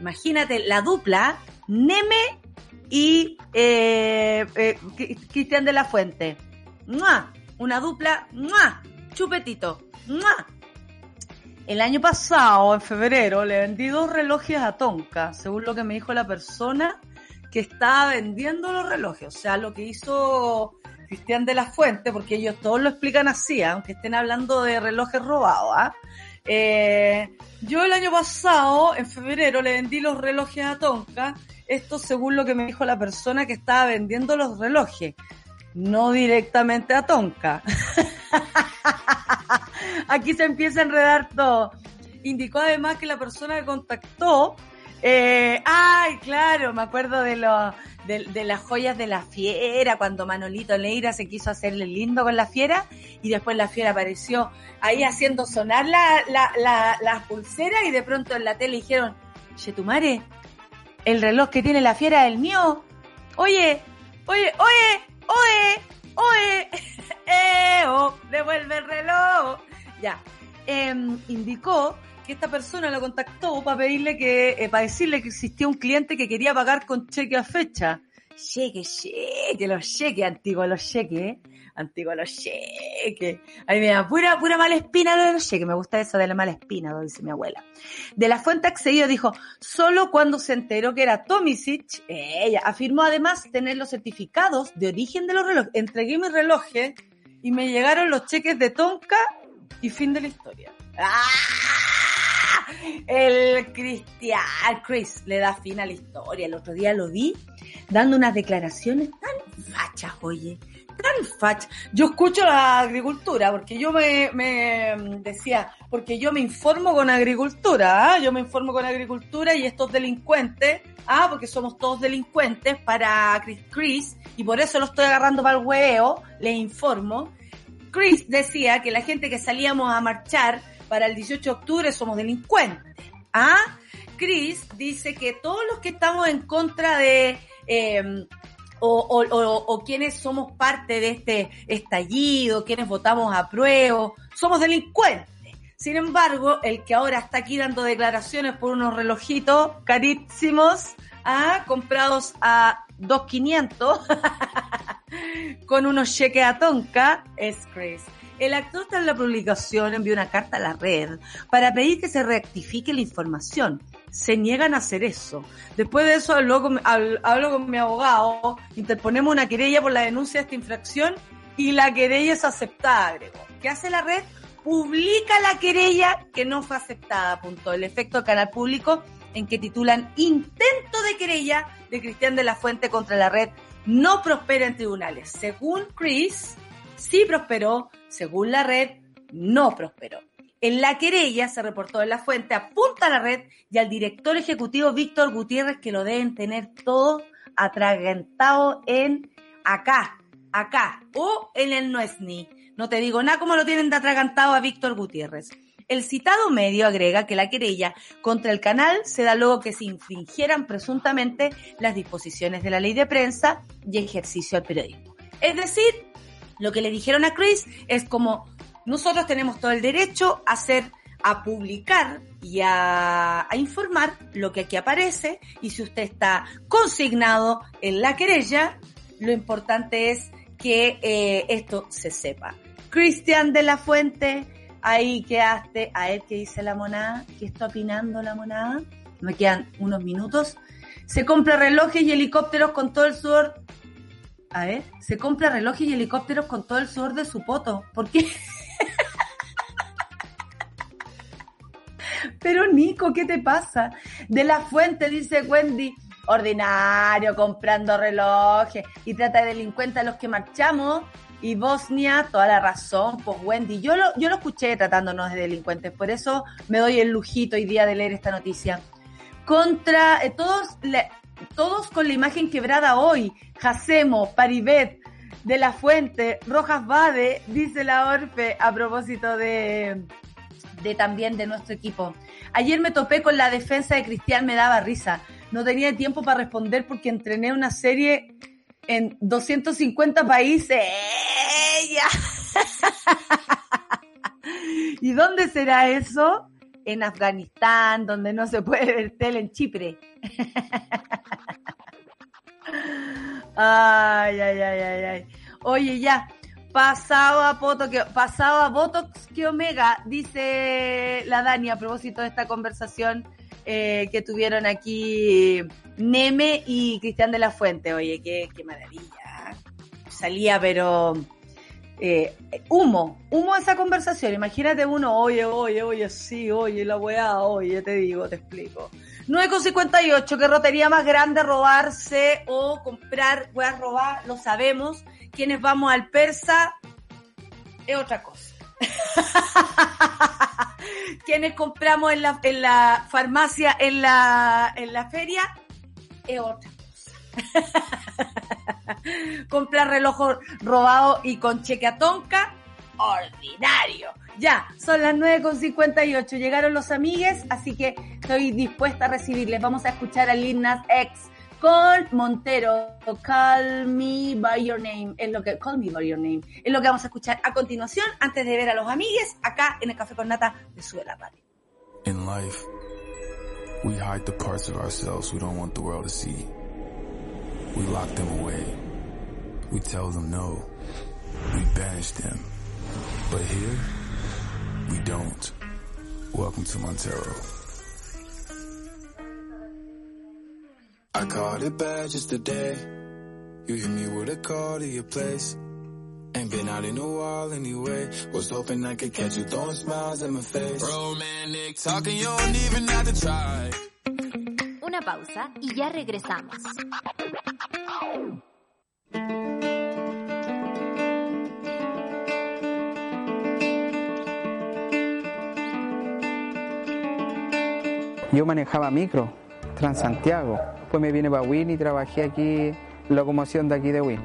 Imagínate la dupla, Neme y eh, eh, Cristian de la Fuente. Una dupla, chupetito. El año pasado, en febrero, le vendí dos relojes a Tonka, según lo que me dijo la persona que estaba vendiendo los relojes. O sea, lo que hizo Cristian de la Fuente, porque ellos todos lo explican así, ¿ah? aunque estén hablando de relojes robados. ¿ah? Eh, yo el año pasado, en febrero, le vendí los relojes a Tonka esto según lo que me dijo la persona que estaba vendiendo los relojes, no directamente a Tonka. (laughs) Aquí se empieza a enredar todo. Indicó además que la persona que contactó, eh, ay, claro, me acuerdo de, lo, de, las joyas de la fiera, cuando Manolito Leira se quiso hacerle lindo con la fiera y después la fiera apareció ahí haciendo sonar la, la, la, las pulseras y de pronto en la tele dijeron, Chetumare, el reloj que tiene la fiera es el mío. Oye, oye, oye, oye, oye, (laughs) eh, oh, devuelve el reloj. Ya, em, indicó que esta persona lo contactó para pedirle que, eh, para decirle que existía un cliente que quería pagar con cheque a fecha. Cheque, cheque, los cheques antiguos, los cheques, antiguos los cheques. Ahí me da pura, pura mala espina de los cheques. Me gusta eso de la mala espina, dice mi abuela. De la fuente accedido dijo, solo cuando se enteró que era Tomisic, ella afirmó además tener los certificados de origen de los relojes. Entregué mi reloj y me llegaron los cheques de Tonka y fin de la historia. ¡Ah! El Cristian Chris le da fin a la historia. El otro día lo vi dando unas declaraciones tan fachas, oye tan fach. Yo escucho la agricultura, porque yo me, me decía, porque yo me informo con agricultura, ¿ah? yo me informo con agricultura y estos delincuentes, ah, porque somos todos delincuentes para Chris, Chris, y por eso lo estoy agarrando para el hueveo, le informo. Chris decía que la gente que salíamos a marchar para el 18 de octubre somos delincuentes. ¿Ah? Chris dice que todos los que estamos en contra de o, o, quienes somos parte de este estallido, quienes votamos a prueba, somos delincuentes. Sin embargo, el que ahora está aquí dando declaraciones por unos relojitos carísimos, ¿ah? comprados a 2.500, (laughs) con unos cheques a tonca, es Chris. El actor tras la publicación envió una carta a la red para pedir que se rectifique la información se niegan a hacer eso. Después de eso hablo con, hablo, con mi abogado, interponemos una querella por la denuncia de esta infracción y la querella es aceptada, agregó. ¿Qué hace la red? Publica la querella que no fue aceptada, punto. El efecto canal público en que titulan Intento de querella de Cristian de la Fuente contra la red no prospera en tribunales. Según Chris, sí prosperó, según la red, no prosperó. En la querella se reportó en la fuente, apunta a la red y al director ejecutivo Víctor Gutiérrez que lo deben tener todo atragantado en acá, acá o en el Nuesni. No te digo nada como lo tienen de atragantado a Víctor Gutiérrez. El citado medio agrega que la querella contra el canal se da luego que se infringieran presuntamente las disposiciones de la ley de prensa y ejercicio al periodismo. Es decir, lo que le dijeron a Chris es como nosotros tenemos todo el derecho a hacer, a publicar y a, informar lo que aquí aparece y si usted está consignado en la querella, lo importante es que eh, esto se sepa. Cristian de la Fuente, ahí quedaste, a ver qué dice la monada, qué está opinando la monada. Me quedan unos minutos. Se compra relojes y helicópteros con todo el sudor. A ver, se compra relojes y helicópteros con todo el sudor de su poto. ¿Por qué? (laughs) Pero Nico, ¿qué te pasa? De la fuente, dice Wendy, ordinario, comprando relojes y trata de delincuentes a los que marchamos. Y Bosnia, toda la razón, pues Wendy, yo lo, yo lo escuché tratándonos de delincuentes, por eso me doy el lujito hoy día de leer esta noticia. Contra eh, todos, todos con la imagen quebrada hoy, Jacemo, Paribet, de la Fuente, Rojas Bade, dice la Orfe a propósito de, de también de nuestro equipo. Ayer me topé con la defensa de Cristian, me daba risa. No tenía tiempo para responder porque entrené una serie en 250 países. ¡Ella! (laughs) ¿Y dónde será eso? En Afganistán, donde no se puede ver tele en Chipre. (laughs) ay, ay, ay, ay, ay. Oye, ya, Pasado a, Botox que, Botox que Omega, dice la Dani a propósito de esta conversación eh, que tuvieron aquí Neme y Cristian de la Fuente. Oye, qué, qué maravilla. Salía, pero eh, humo, humo esa conversación. Imagínate uno, oye, oye, oye, sí, oye, la weá, oye, te digo, te explico. 9,58, ¿qué rotería más grande robarse o comprar, a robar? Lo sabemos. Quienes vamos al persa es otra cosa. (laughs) Quienes compramos en la, en la farmacia, en la, en la feria, es otra cosa. (laughs) comprar reloj robado y con cheque a tonca, ordinario. Ya, son las 9.58. Llegaron los amigues, así que estoy dispuesta a recibirles. Vamos a escuchar a Lil Nas X con Montero. Call me by your name. Es lo que, call me by your name. Es lo que vamos a escuchar a continuación, antes de ver a los amigues, acá en el Café con Nata de Sube la Radio. In life, we hide the parts of ourselves we don't want the world to see. We lock them away. We tell them no. We banish them. But here, we don't. Welcome to Montero. I caught it bad just today. You hit me with a call to your place. Ain't been out in a while anyway. Was hoping I could catch you throwing smiles in my face. Romantic talking, you don't even have to try. Una pausa y ya regresamos. Yo manejaba micro, Transantiago. Después me vine para Win y trabajé aquí, locomoción de aquí de Win.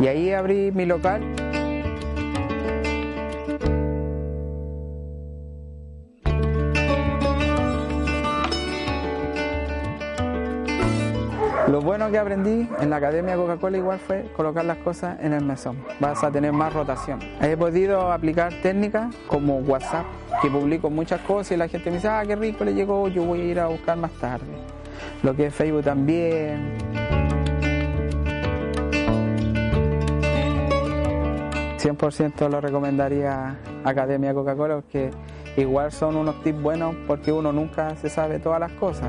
Y ahí abrí mi local. Lo bueno que aprendí en la Academia Coca-Cola igual fue colocar las cosas en el mesón. Vas a tener más rotación. He podido aplicar técnicas como WhatsApp, que publico muchas cosas y la gente me dice, ah, qué rico le llegó, yo voy a ir a buscar más tarde. Lo que es Facebook también. 100% lo recomendaría Academia Coca-Cola porque igual son unos tips buenos porque uno nunca se sabe todas las cosas.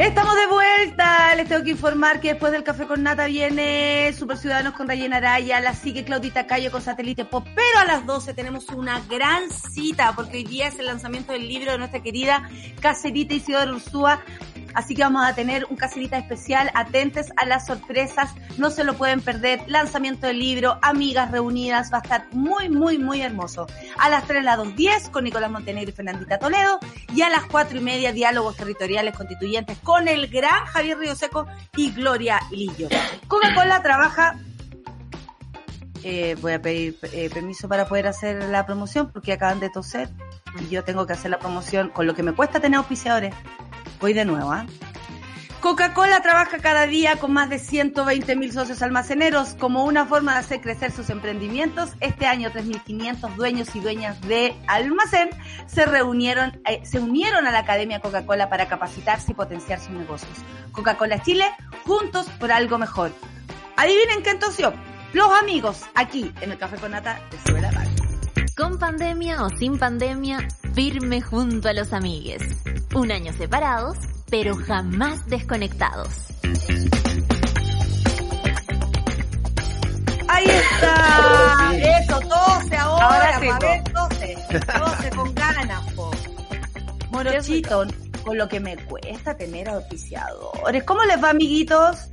Estamos de vuelta. Les tengo que informar que después del café con nata viene Super Ciudadanos con Rayena Araya, la sigue Claudita Cayo con Satélite Pop. Pero a las 12 tenemos una gran cita porque hoy día es el lanzamiento del libro de nuestra querida Cacerita Isidora Ursúa. Así que vamos a tener un caserita especial. Atentes a las sorpresas. No se lo pueden perder. Lanzamiento del libro, amigas reunidas. Va a estar muy, muy, muy hermoso. A las 3, las 2.10 con Nicolás Montenegro y Fernandita Toledo. Y a las 4 y media, diálogos territoriales constituyentes con el gran Javier Río Seco y Gloria Lillo. Coca-Cola trabaja eh, voy a pedir eh, permiso para poder hacer la promoción porque acaban de toser y yo tengo que hacer la promoción con lo que me cuesta tener auspiciadores. Voy de nuevo, ¿ah? Coca-Cola trabaja cada día con más de 120 mil socios almaceneros como una forma de hacer crecer sus emprendimientos. Este año 3.500 dueños y dueñas de almacén se reunieron, eh, se unieron a la Academia Coca-Cola para capacitarse y potenciar sus negocios. Coca-Cola Chile, juntos por algo mejor. Adivinen qué entonces los amigos aquí en el Café con Nata de Sube. Con pandemia o sin pandemia, firme junto a los amigues. Un año separados, pero jamás desconectados. Ahí está. Eso, 12 ahora. Ahora sí, a ver, 12. 12 con ganas, po. Morochito, con lo que me cuesta tener auspiciadores. ¿Cómo les va, amiguitos?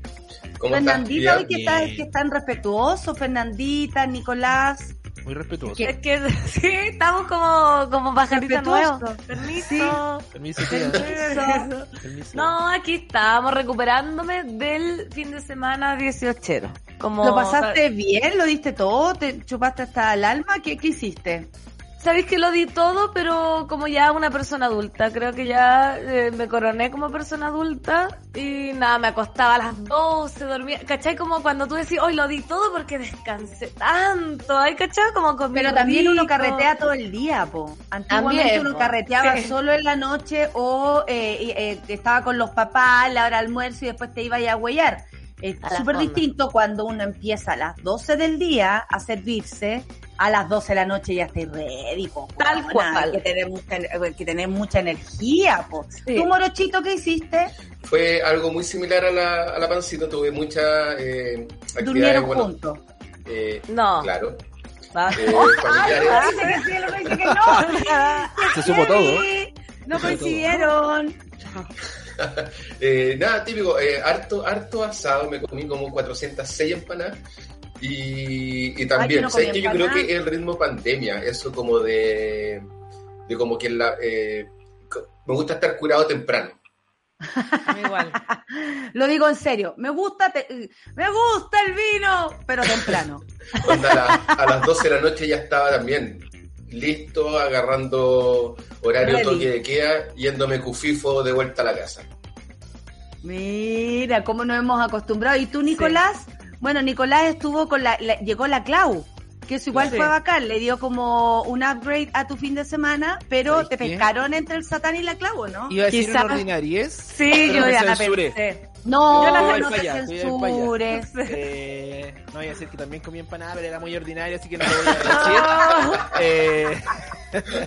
¿Cómo Fernandita, hoy que está, que es tan respetuoso, Fernandita, Nicolás. Muy respetuoso. Es que (laughs) sí, estamos como, como pajaritos Respetuoso. nuevos. Permiso. Permiso, tía. Permiso. Permiso. No, aquí estamos recuperándome del fin de semana 18. Como, ¿Lo pasaste bien? ¿Lo diste todo? ¿Te chupaste hasta el alma? ¿Qué, qué hiciste? Sabéis que lo di todo, pero como ya una persona adulta. Creo que ya eh, me coroné como persona adulta y nada, me acostaba a las 12, dormía. ¿Cachai? Como cuando tú decís, hoy lo di todo porque descansé tanto. ¿Ay, cachai? Como con Pero también uno carretea todo el día, po. Antiguamente También, uno po. carreteaba Sí. solo en la noche o eh, eh, estaba con los papás, la hora de almuerzo y después te iba a huellar. Es súper distinto cuando uno empieza a las 12 del día a servirse, a las 12 de la noche ya estáis ready, po. Tal weona. cual. Hay que tener mucha, hay que tener mucha energía, po. Sí. ¿Tú, Morochito, qué hiciste? Fue algo muy similar a la, a la pancita. Tuve muchas eh, Durmieron bueno, juntos. eh, No. claro, eh, (laughs) familiares. (laughs) Se supo todo. No coincidieron. (laughs) (laughs) Eh, nada, típico, eh, harto, harto asado, me comí como 406 empanadas. Y, y también, no ¿sabes qué? Yo creo que el ritmo pandemia, eso como de, de como que la, eh, me gusta estar curado temprano. (laughs) Igual. Lo digo en serio. Me gusta, te- me gusta el vino, pero temprano. Onda, a, la- a las 12 de la noche ya estaba también listo, agarrando horario Ready. toque de queda, yéndome cufifo de vuelta a la casa. Mira, cómo nos hemos acostumbrado. ¿Y tú, Nicolás? Bueno, Nicolás estuvo con la, la- llegó la Clau, que eso igual Sí. fue bacán, le dio como un upgrade a tu fin de semana, pero ¿Sabes te qué? pescaron entre el Satán y la Clau, ¿o ¿no? Iba a decir Quizás- una ordinariez. Sí, pero yo me ya la censuré. pensé. No, Yo la no, voy te censures. Eh, no voy a decir que también comí empanada, pero era muy ordinaria, así que no lo voy a (laughs) decir. Eh,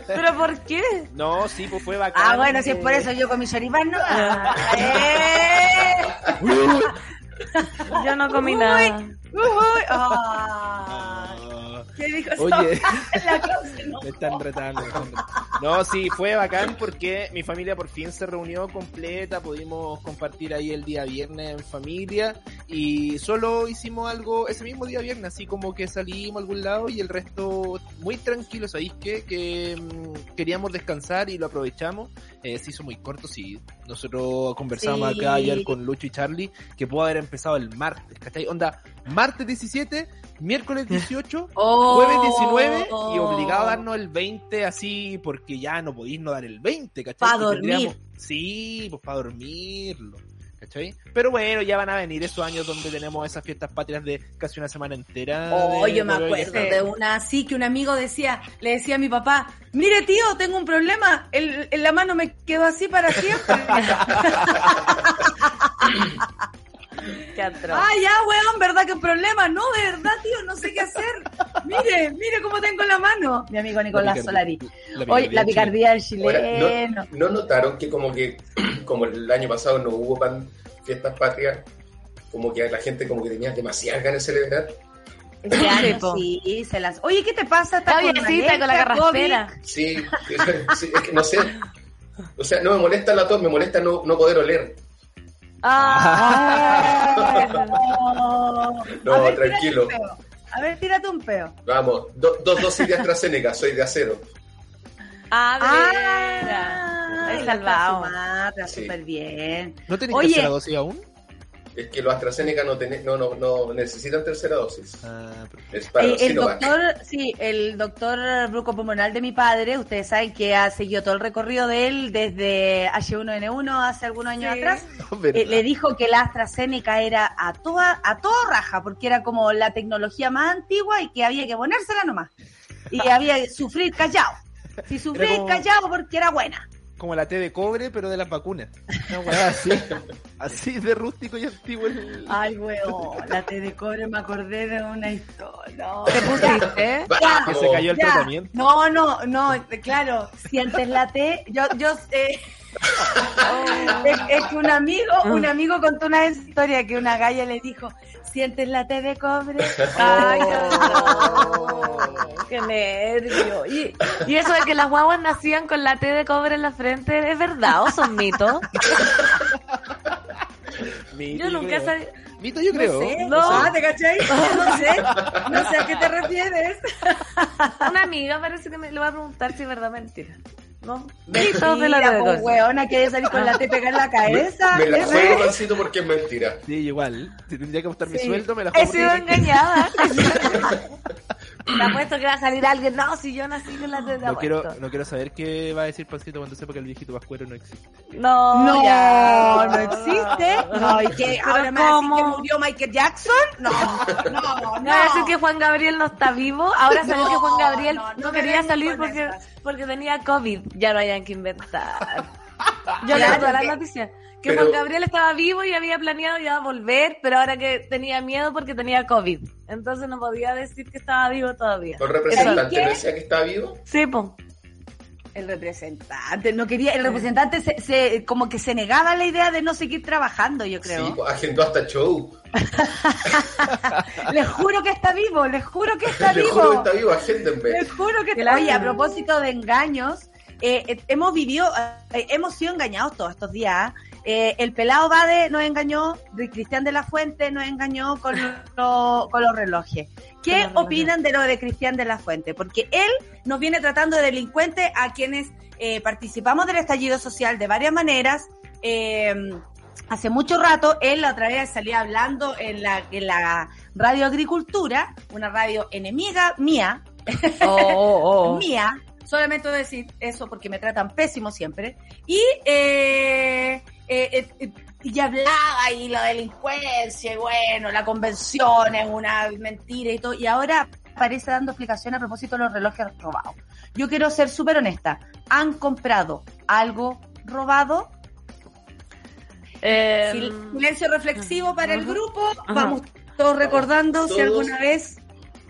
¿Pero por qué? no, sí, pues fue bacán. Ah, bueno, si es eh, por eso yo con mi choripán no. (laughs) Ah, ¡Eh! (laughs) Yo no comí nada. Uy, ah, (laughs) ¿Qué dijo Oye. (laughs) La Clau se enojó. Me están retando. me están retando. No, sí, fue bacán porque mi familia por fin se reunió completa, pudimos compartir ahí el día viernes en familia y solo hicimos algo ese mismo día viernes, así como que salimos a algún lado y el resto muy tranquilo, ¿sabéis qué? Que mm, queríamos descansar y lo aprovechamos. Eh, se hizo muy corto, sí. Nosotros conversamos Sí. acá ayer con Lucho y Charlie que pudo haber empezado el martes, ¿cachai? Onda, martes 17, miércoles (laughs) 18 Oh. jueves 19 y obligado a darnos el 20 así porque ya no podéis no dar el 20, ¿cachai? Pa' Que dormir. Sí, pues para dormirlo, ¿cachai? Pero bueno, ya van a venir esos años donde tenemos esas fiestas patrias de casi una semana entera. Oh, de- yo me acuerdo de una así que un amigo decía, le decía a mi papá, mire tío, tengo un problema, el, el- la mano me quedó así para siempre. (laughs) (laughs) (laughs) Qué atroz. ah, ya, weón, ¿verdad que problema? No, de verdad, tío, no sé qué hacer. Mire, mire cómo tengo la mano. Mi amigo la Nicolás picardía- Solari. la Oye, la picardía del Ahora, chileno. ¿no, ¿no notaron que como que (clears throat) como el año pasado no hubo pan, fiestas patrias, como que la gente como que tenía demasiadas ganas de celebrar? Este Sí, año po. sí, se las... Oye, ¿qué te pasa? Está ¿Estás viejecita con la carraspera. Sí, (laughs) sí, es que no sé. O sea, no me molesta la tos, me molesta no, no poder oler. Ah, No. (laughs) No, A ver, tírate tranquilo. un peo. A ver, tírate un peo. Vamos, do- dos dosis de (laughs) AstraZeneca, soy de acero. ah, Ah, la salvado. Sí. súper bien. ¿No tenéis Oye. tercera dosis aún? Es que los AstraZeneca no, tenés- no, no, no necesitan tercera dosis. Ah, Es para Eh, el doctor, sí, el doctor brucopulmonar de mi padre, ustedes saben que ha seguido todo el recorrido de él desde H1N1 hace algunos años Sí. atrás. (laughs) Eh, le dijo que la AstraZeneca era a toda, a todo raja, porque era como la tecnología más antigua y que había que ponérsela nomás. Y (laughs) había que sufrir callado. Si sufrir como- callado porque era buena. Como la T de cobre, pero de las vacunas. Una weá así. así de rústico y antiguo. el- Ay, weón, la T de cobre me acordé de una historia. No. ¿Te pusiste? Ya, Que se cayó el ya. tratamiento. No, no, no, claro, sientes la T, yo, yo, eh, (laughs) es, es que un amigo, un amigo contó una historia que una galla le dijo, sientes la T de cobre. (laughs) Ay, Oh. qué nervio. Y, y eso de que las guaguas nacían con la T de cobre en la frente, ¿es verdad o son mitos? (laughs) Mito, Yo nunca creo. sabía. Mito, yo creo. No sé, No. ah, ¿te cachai? (laughs) No sé, no sé a qué te refieres. Una amiga parece que me le va a preguntar si es verdad o mentira. ¿No? Mitos de la cobre. weona, que salir con la T pegada en la Me, cabeza. me la Eso juego, es. Mancito, porque es mentira. Sí, igual. Si tendría que mi Sí. sueldo, me la He juego. sido porque- engañada. (laughs) (laughs) Te apuesto que va a salir alguien. No, si yo nací con la T de No quiero, no quiero saber qué va a decir Pancito cuando sepa que el viejito pascuero no existe. No, No, ya. no existe. No, ¿y qué? Pero ¿Ahora me que murió Michael Jackson? No, no, (laughs) no. ¿No va a decir que Juan Gabriel no está vivo? Ahora salió No, que Juan Gabriel no, no, quería salir porque, porque tenía COVID. Ya no hayan que inventar. Yo Claro leo todas las que- noticias. Que pero- Juan Gabriel estaba vivo y había planeado ya volver, pero ahora que tenía miedo porque tenía COVID. Entonces no podía decir que estaba vivo todavía. ¿El representante decía que estaba vivo? Sí, po. El representante, no quería, el representante se, se- como que se negaba a la idea de no seguir trabajando, yo creo. Sí, pues, agendó hasta show. (laughs) Les juro que está vivo, les juro que está (laughs) vivo. juro que está vivo, agéndenme. Les juro que está Oye, a propósito de engaños, eh, eh, hemos vivido, eh, hemos sido engañados todos estos días. Eh, el pelado Bade nos engañó, Cristian de la Fuente nos engañó con, (laughs) lo- con los relojes. ¿Qué relojes. opinan de lo de Cristian de la Fuente? Porque él nos viene tratando de delincuentes a quienes eh, participamos del estallido social de varias maneras, eh, hace mucho rato, él la otra vez salía hablando en la, en la Radio Agricultura, una radio enemiga mía, Oh, oh, oh. (laughs) mía, solamente voy a decir eso porque me tratan pésimo siempre, y, eh, eh, eh, y hablaba y la delincuencia, y bueno, la convención es una mentira y todo, y ahora aparece dando explicación a propósito de los relojes robados. Yo quiero ser súper honesta, ¿han comprado algo robado? Eh, Sil- Silencio reflexivo para el grupo. Ajá. Vamos todos recordando si alguna vez.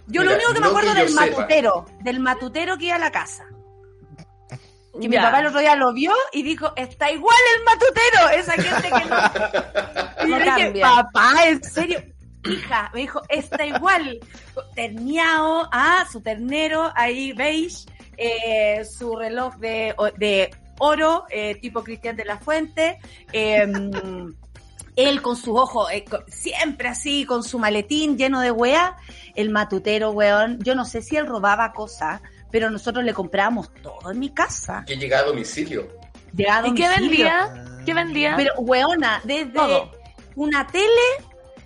Yo Mira, lo único que me no acuerdo que del sepa. matutero, del matutero que iba a la casa. Que mi Ya. papá el otro día lo vio y dijo, está igual el matutero, esa gente que no. (laughs) Y No yo dije, cambia. papá, en serio. Hija, me dijo, está igual. Terniao, ah, su ternero, ahí beige, eh, su reloj de, de oro, eh, tipo Cristian de la Fuente, eh, (laughs) él con sus ojos, eh, con- siempre así, con su maletín lleno de weá, el matutero, weón, yo no sé si él robaba cosas, pero nosotros le comprábamos todo en mi casa. Que llega a domicilio. Llegaba a ¿Y qué domicilio. vendía? ¿Qué vendía? Pero, weona, desde Todo. una tele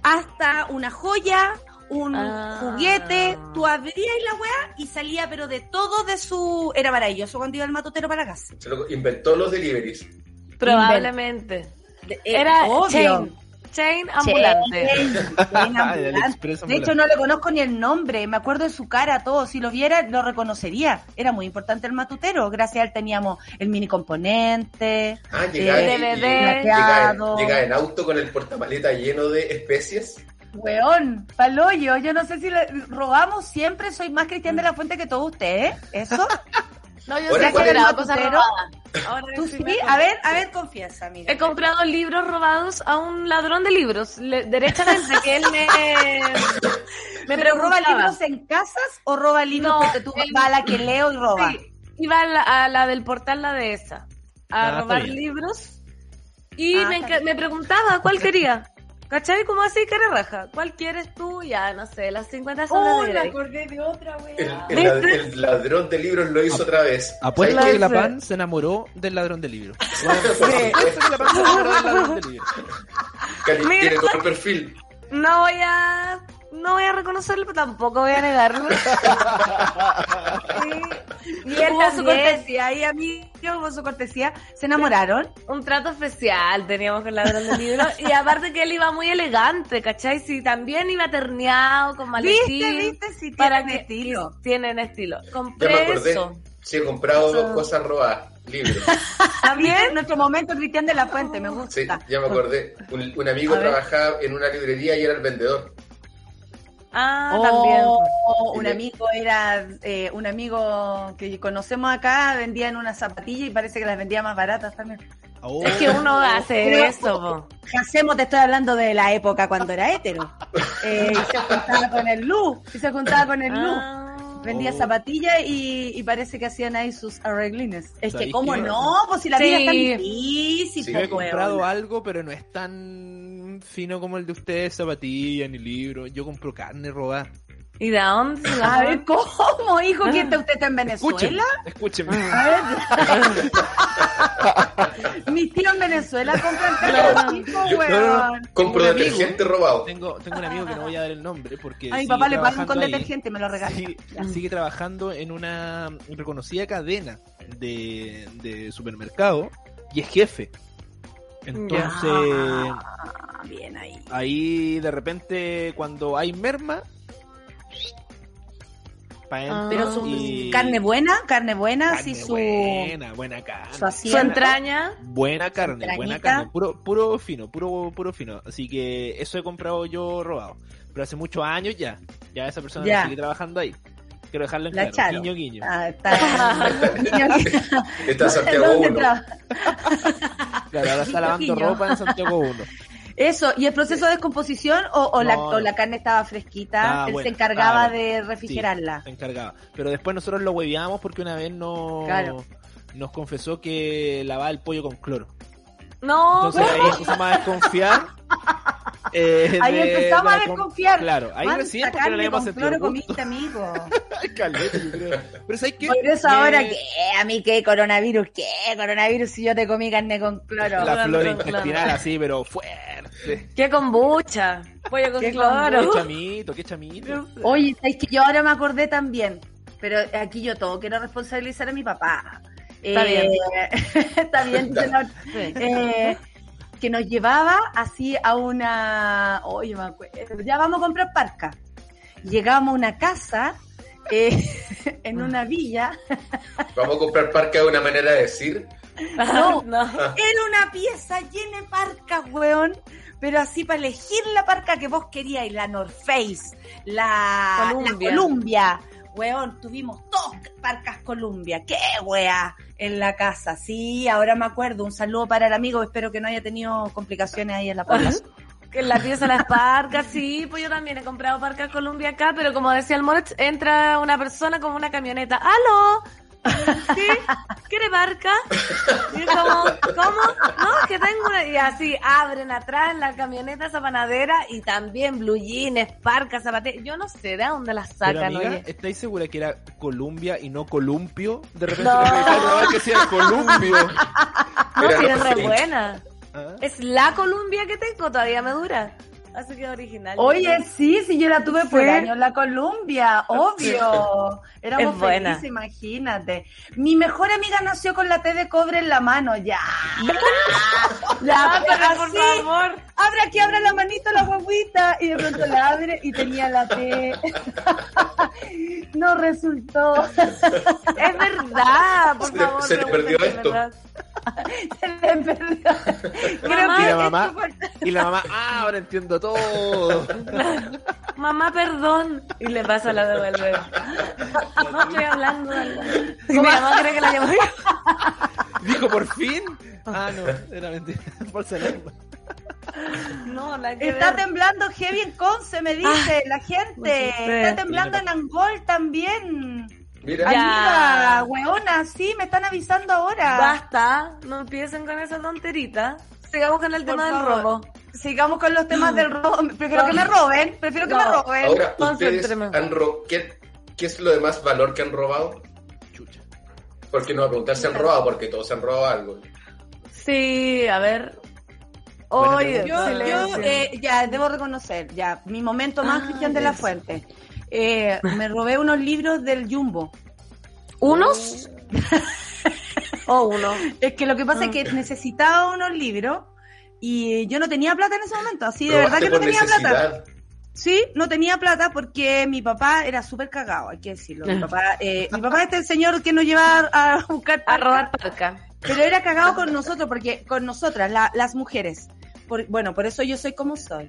hasta una joya, un Ah. juguete, tú abrías la weá y salía, pero de todo de su... Era maravilloso cuando iba el matutero para la casa. Se lo inventó los deliveries. Probablemente. Era obvio. chain. Chain ambulante. Chain, (laughs) El ambulante. De hecho, no le conozco ni el nombre, me acuerdo de su cara, todo. Si lo viera, lo reconocería. Era muy importante el matutero. Gracias a él teníamos el mini componente. Ah, llega, Eh, y- DVD. y- llega, en, plateado. llega en auto con el portamaleta lleno de especies. Weón, paloyo, yo no sé si le robamos siempre, soy más cristian de la fuente que todos ustedes, ¿eh? ¿Eso? (laughs) No, yo Ahora, sí he ¿cuál es el cosas matutero? robadas. Ahora ¿Tú sí A ver, a ver, confiesa, mira. He comprado libros robados a un ladrón de libros, le- derechamente, que él me... (laughs) me ¿Pero roba libros en casas o roba libros No, porque tú él- vas a la que leo y roba? Sí, iba a la, a la del portal La Dehesa a Ah, robar libros. Y Ah, me preguntaba cuál quería. ¿Cachai? ¿Cómo así que raja? ¿Cuál quieres tú? Ya, no sé, las 50 sombras Oh, de Grey. acordé de otra, El, weón. el lad- el ladrón de libros lo hizo otra vez. Apuesto ¿Sabes que la pan se enamoró del ladrón de libros. (laughs) Bueno, Sí. apuesto que la pan se enamoró del ladrón de libros. Tiene todo el perfil. No voy a... No voy a reconocerlo, pero tampoco voy a negarlo. (laughs) Y él Hubo su cortesía, y a mí hubo su cortesía. ¿Se enamoraron? Un trato especial teníamos con el ladrón de libros. Y aparte que él iba muy elegante, ¿cachai? Sí, también iba terneado, con maletín. ¿Viste, viste? Sí, para tienen que estilo. tienen estilo. Ya me Compré acordé. eso. Sí, he comprado Eso. cosas robadas. Libros. (laughs) También nuestro momento Cristian de la Fuente, me gusta. Sí, ya me acordé. Un, un amigo A ver. trabajaba en una librería y era el vendedor. Ah, Oh, también. un Y le- amigo era, eh, un amigo que conocemos acá, vendían unas zapatillas y parece que las vendía más baratas también. Oh. Es que uno hace Pero- eso, po. Hacemos, te estoy hablando de la época cuando era hétero. (laughs) Eh, y se juntaba con el Lu, y se juntaba con el Lu. Ah. Vendía Oh. zapatillas y, y parece que hacían ahí sus arreglines. Es que, ¿Sabéis ¿cómo qué? no? Pues si la Sí. vida es tan difícil, Sí, pues, he comprado algo, pero no es tan fino como el de ustedes, zapatillas ni libros. Yo compro carne robada. ¿Y de dónde A ver, ¿cómo, hijo? ¿Quién está usted está (laughs) en Venezuela? escúchenme. Mis tíos en Venezuela compran carne tipo, Yo- weón. Compro amigo. detergente robado. Tengo, tengo un amigo que no voy a dar el nombre porque A mi papá le pagan con ahí. detergente y me lo regalan. Sigue, sigue trabajando en una reconocida cadena de, de supermercado y es jefe. Entonces, bien ahí. ahí de repente cuando hay merma, Ah. Pero su y- carne buena, carne buena, carne sí, su, buena, buena carne. su entraña. Buena carne, buena carne, puro, puro fino, puro, puro fino. Así que eso he comprado yo robado. Pero hace muchos años ya. Ya esa persona Ya. sigue trabajando ahí. Quiero dejarlo en La claro. Guiño, guiño. Ah, está. Está en Santiago ¿dónde 1. trabaja? Claro, ahora está lavando Guiño. ropa en Santiago 1. Eso, ¿y el proceso de descomposición o, o la, o la carne estaba fresquita? Ah, Él bueno, se encargaba ah, bueno. de refrigerarla. Se encargaba. Pero después nosotros lo hueveamos porque una vez no, Claro. nos confesó que lavaba el pollo con cloro. No, Entonces ahí empezamos a desconfiar. (laughs) eh, Ahí de- empezamos de a desconfiar. Claro, ahí ¿Cuánta recién porque no le con sentido cloro comiste, amigo? (laughs) Caleta, yo creo. Pero ¿sabes qué? Por eso ahora, ¿qué? ¿A mí qué? ¿Coronavirus? ¿Qué? ¿Coronavirus si yo te comí carne con cloro? La flora intestinal así, pero fuerte. Qué kombucha. Pollo con Qué cloro. Qué chamito, qué chamito. Oye, es que yo ahora me acordé también, pero aquí yo todo quiero responsabilizar a mi papá. Está (laughs) bien. está bien. Sí. eh, que nos llevaba así a una... Oye, me acuerdo. Ya vamos a comprar parca. Llegamos a una casa eh, (laughs) en una villa. (laughs) Vamos a comprar parque de una manera de decir. No, no. Era una pieza llena de parcas, weón. Pero así para elegir la parca que vos queríais, la North Face, la Columbia. la Columbia. Weón, tuvimos dos parcas Columbia. ¿Qué wea? En la casa. Sí, ahora me acuerdo. Un saludo para el amigo. Espero que no haya tenido complicaciones ahí en la. (laughs) Que en la pieza las parcas, sí, pues yo también he comprado parcas Columbia acá, pero como decía el Moritz, entra una persona con una camioneta. ¡Aló! ¿Sí? ¿Quiere parca? Y como, ¿cómo? No, que tengo una... Y así abren atrás en la camioneta esa panadera y también blue jeans, parcas, zapatillas. Yo no sé de dónde las Pero sacan, amiga, oye. ¿estáis segura que era Columbia y no Columpio? De repente No. me que sea Columbio. No, si es re buena. Ah. Es la Columbia que tengo, todavía me dura. Así que original. Oye, sí, sí, yo la tuve por Sí. años, la Columbia, obvio. (laughs) Éramos buena. felices, imagínate. Mi mejor amiga nació con la T de cobre en la mano, ya. (laughs) Ya, (laughs) La- pero por favor. Abre aquí, abre la manito la guaguita y de pronto la abre y tenía la T. (laughs) no resultó. Es verdad, por Se- favor. se te pregunten perdió esto. (laughs) Se le perdió. Creo Mamá, que Y la mamá, fue- y la mamá, ah, ahora entiendo todo. (laughs) Mamá, perdón. Y le pasa la devuelve. No estoy hablando de algo. Y mi mamá cree que la llamó. Dijo, por fin. Ah, no, era mentira. Falsa alarma. No, la que Está ver. temblando heavy en Conce, me dice la gente. Está temblando en Angol también. Mira. Amiga, weona, sí, me están avisando ahora. Basta, no empiecen con esa tonterita. Sigamos con el Por tema del robo. Sigamos con los temas del robo. Prefiero que me roben. Prefiero que me roben. ahora, ¿ustedes han ro ¿qué, ¿qué es lo de más valor que han robado? Chucha. Porque no va a preguntar si han robado, porque todos han robado algo. Sí, a ver. Oye. Yo, yo eh, ya debo reconocer, ya, mi momento más Ah, Cristian de la. Fuente. Eh, me robé unos libros del Jumbo. ¿Unos? (laughs) o uno. Es que lo que pasa Ah. es que necesitaba unos libros y yo no tenía plata en ese momento, así de verdad que no tenía plata. Sí, no tenía plata porque mi papá era súper cagado, hay que decirlo. Mi papá, eh, mi papá es el señor que nos lleva a buscar A robar parca. Pero era cagado con nosotros, porque con nosotras, la- las mujeres. Por- bueno, por eso yo soy como soy.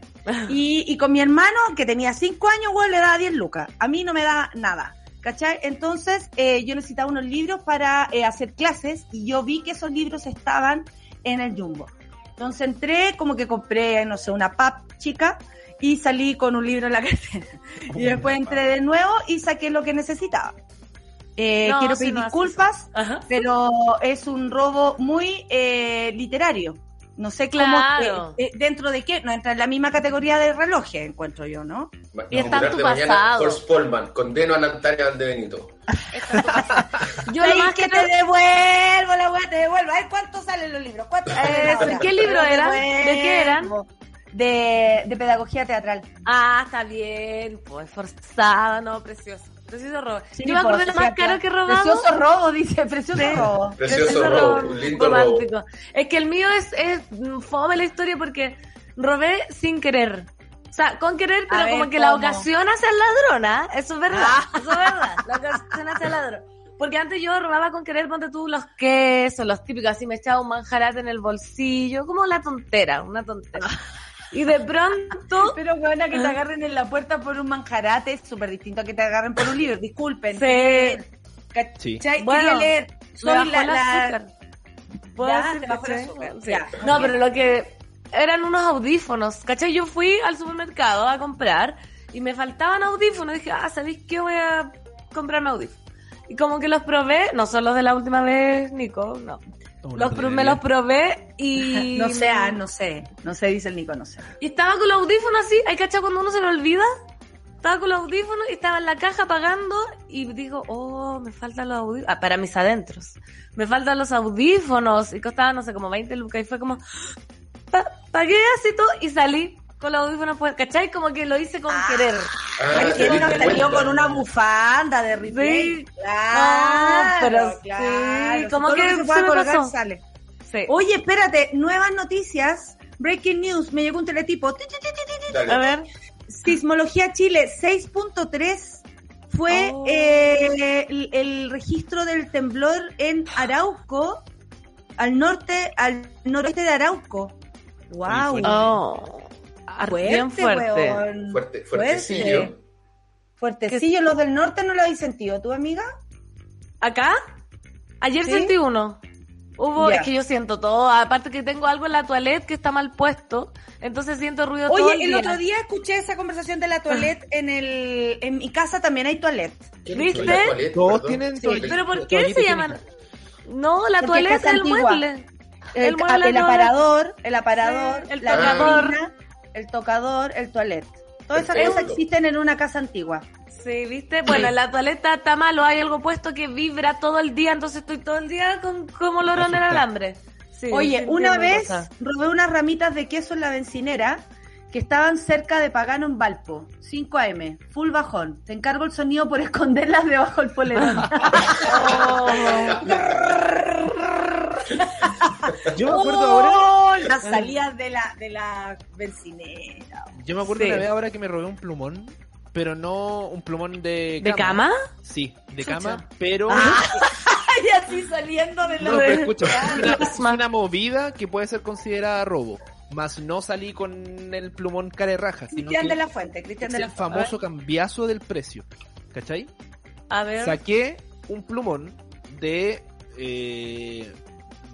Y, y con mi hermano, que tenía cinco años, güey, le daba 10 lucas. A mí no me da nada. ¿Cachai? Entonces, eh, yo necesitaba unos libros para eh, hacer clases y yo vi que esos libros estaban en el Jumbo. Entonces entré, como que compré, no sé, una pap chica y salí con un libro en la cartera. Y después entré de nuevo y saqué lo que necesitaba. Eh, No, quiero pedir no, disculpas, pero es un robo muy eh, literario. No sé cómo, Claro. eh, eh, dentro de qué, no entra en la misma categoría de relojes, encuentro yo, ¿no? Y está tu de mañana, pasado. Horst Polman, condeno a Natalia Valdebenito. (laughs) Yo Ahí lo más que que te devuelvo, la weá te devuelvo. A ver, ¿cuántos salen los libros? ¿Cuántos salen Eso, ahora? ¿qué libro Te eran? ¿De qué eran? De, de pedagogía teatral. Ah, está bien, pues forzada, no, precioso. Precioso robo. Sí, Yo me acuerdo de pues, lo más caro que he robado. Precioso robo, dice, precioso Sí. robo. Precioso robo, un lindo robo. romántico. Es que el mío es, es fome la historia porque robé sin querer. O sea, con querer, pero ver, como que la ocasión hace al ladrón, ¿ah? Eso es verdad. Eso es verdad. La ocasión hace al ladrón. Porque antes yo robaba con querer, ponte tú los quesos, los típicos, así me echaba un manjarate en el bolsillo, como la tontera, una tontera. (laughs) Y de pronto, Pero buena que te agarren en la puerta por un manjarate es súper distinto a que te agarren por un libro. Disculpen. Sí. ¿Cachai? Bueno, Quería leer. Soy la, la-. ¿Puedo Ya, decir. Sí. Ya, No, pero lo que eran unos audífonos, ¿cachai? Yo fui al supermercado a comprar y me faltaban audífonos. Dije, ah, ¿sabéis qué? Voy a comprarme audífonos. Y como que los probé, no son los de la última vez, Nico, no. Los, pro- me los (laughs) probé y... (laughs) No sé, ah, no sé. No sé, dice el Nico, no sé. Y estaba con los audífonos así, ¿hay cachado cuando uno se lo olvida? Estaba con los audífonos y estaba en la caja pagando y digo, oh, me faltan los audífonos. Ah, para mis adentros. Me faltan los audífonos. Y costaba, no sé, como 20 lucas. Y fue como, pa- pagué así todo y salí con los audífonos, pues, ¿cachai? Como que lo hice con querer. Ah, Ay, te que uno salió con una bufanda de replay. Sí. Claro, No, pero sí, claro. como Todo lo que se se pueda me colgar pasó. sale. Sí. Oye, espérate, nuevas noticias. Breaking news, me llegó un teletipo. Ti, ti, ti, ti, ti. Dale. A ver. Sismología Chile 6.3 fue Oh. eh, el, el registro del temblor en Arauco, al norte, al noreste de Arauco. Wow. Oh, ar- bien fuerte. weón. Fuerte, fuertecillo. Fuertecillo. Los del norte no lo habéis sentido, ¿tu amiga? ¿Acá? Ayer ¿Sí? sentí uno. Hubo, es que yo siento todo, aparte que tengo algo en la toilette que está mal puesto, entonces siento ruido todo Oye, el el día. otro día escuché esa conversación de la toilette en el en mi casa también hay toilette. ¿Qué ¿Viste? toaleta? Todos tienen Sí, Pero ¿por qué se llaman? No, la Porque toilette es el antigua. mueble. El, El mueble el aparador, el aparador, Sí, el la tocador. El tocador, el toilette. Todas esas cosas existen en una casa antigua. Sí, ¿viste? Bueno, en la toaleta está malo, hay algo puesto que vibra todo el día, entonces estoy todo el día con como lorón en el alambre. Sí, Oye, una vez robé unas ramitas de queso en la bencinera que estaban cerca de Pagano en Valpo, 5 AM, full bajón. Te encargo el sonido por (laughs) esconderlas debajo del polerón. Oh. (laughs) Yo me acuerdo ahora, Oh, Las salidas de la, de la bencinera. yo me acuerdo Sí. una vez ahora que me robé un plumón, pero no un plumón de ¿De cama? Sí, de Chucha. cama, pero (laughs) Y así saliendo de la No, pero escucha, Ah, es una, es plasma. una movida que puede ser considerada robo. Más no salí con el plumón care raja, sino Cristian que de la Fuente, Cristian de la el Fuente. famoso cambiazo del precio. ¿Cachai? A ver. Saqué un plumón de, eh,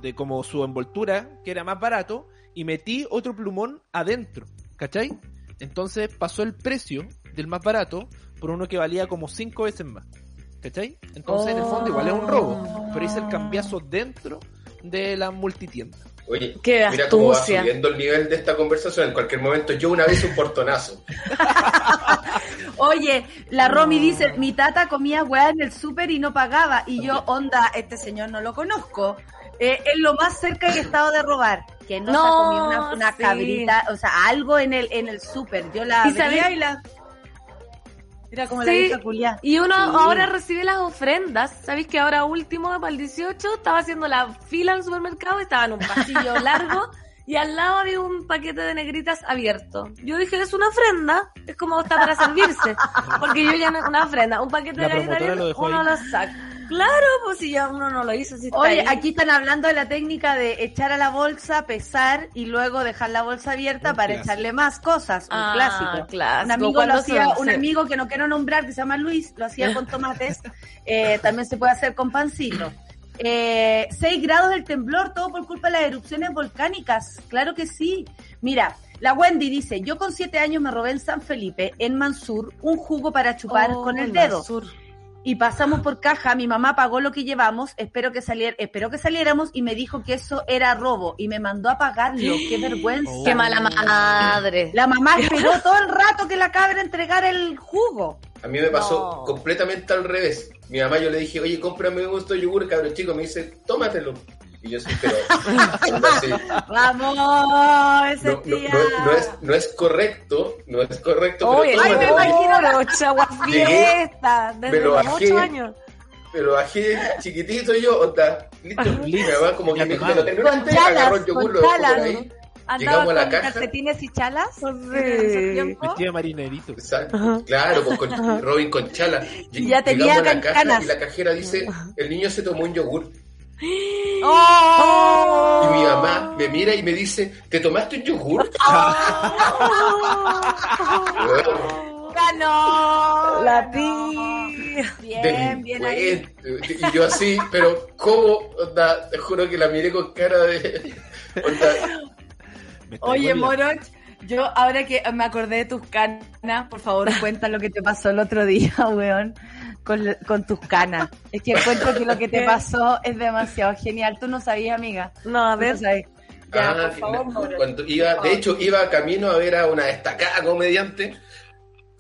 de como su envoltura, que era más barato, y metí otro plumón adentro. ¿Cachai? Entonces pasó el precio del más barato por uno que valía como cinco veces más. ¿Cachai? Entonces en el fondo igual es un robo. Pero hice el cambiazo dentro de la multitienda. Oye, Qué mira cómo va astucia. subiendo el nivel de esta conversación. En cualquier momento, yo una vez un portonazo. (laughs) Oye, la Romy dice, mi tata comía weá en el súper y no pagaba. Y yo, onda, este señor no lo conozco. Eh, es lo más cerca que he estado de robar. Que no, se ha comido una, una sí. cabrita, o sea, algo en el en el súper. Yo la ¿Y sabes? y la... Era como la Sí, vieja culiá. Y uno Sí. ahora recibe las ofrendas. ¿Sabéis que ahora último, para el 18, estaba haciendo la fila en el supermercado, estaba en un pasillo (laughs) largo y al lado había un paquete de negritas abierto. Yo dije, es una ofrenda, es como está para servirse. (laughs) Porque yo ya no, una ofrenda, un paquete La de lo abiertas, dejó uno ahí. lo saca. Claro, pues si ya uno no lo hizo, si Oye, ahí. aquí están hablando de la técnica de echar a la bolsa, pesar y luego dejar la bolsa abierta Un para clásico. echarle más cosas. Un Ah, clásico. clásico. Un amigo lo hacía, un amigo que no quiero nombrar, que se llama Luis, lo hacía con tomates. (laughs) Eh, también se puede hacer con pancito. Eh, 6 grados del temblor, todo por culpa de las erupciones volcánicas. Claro que sí. Mira, la Wendy dice, yo con 7 años me robé en San Felipe, en Mansur, un jugo para chupar Oh, con el el dedo Mansur. Y pasamos por caja, mi mamá pagó lo que llevamos, espero que saliera, espero que saliéramos y me dijo que eso era robo y me mandó a pagarlo, qué vergüenza. Oh. Qué mala madre. La mamá esperó todo el rato que la cabra entregara el jugo. A mí me pasó No. completamente al revés. Mi mamá yo le dije, oye, cómprame un gusto de yogur, cabrón chico. Me dice, tómatelo. Y yo sí, pero... (laughs) Vamos, No, no, no- no es, no es correcto, no es correcto, Oye, pero ay, me imagino la- (laughs) fiesta, desde lo los. 8 años. Pero bajé chiquitito yo, onda, listo. Mi mamá como que me lo terminó entregar, agarró el chalas, yogur, con lo dejó por chalas. ahí. Llegamos a la con caja. calcetines y chalas. Sí. Vestido marinerito. Exacto, claro, pues con Robin con chala. Y ya tenía a la caja y la cajera dice, el niño se tomó un yogur. ¡Oh! Y mi mamá me mira y me dice, ¿te tomaste un yogur? (laughs) ¡Ganó! La tía. Bien, bien ahí. Y yo así, pero ¿cómo? Onda, te juro que la miré con cara de... onda, Oye, Moroch, Yo, ahora que me acordé de tus canas, por favor, cuenta lo que te pasó el otro día, (laughs) weón, con, con tus canas. Es que encuentro que lo que te (laughs) pasó es demasiado genial. Tú no sabías, amiga. No, a ver. no sabes. Ya, Ah, por favor, cuando iba, de hecho, iba camino a ver a una destacada comediante.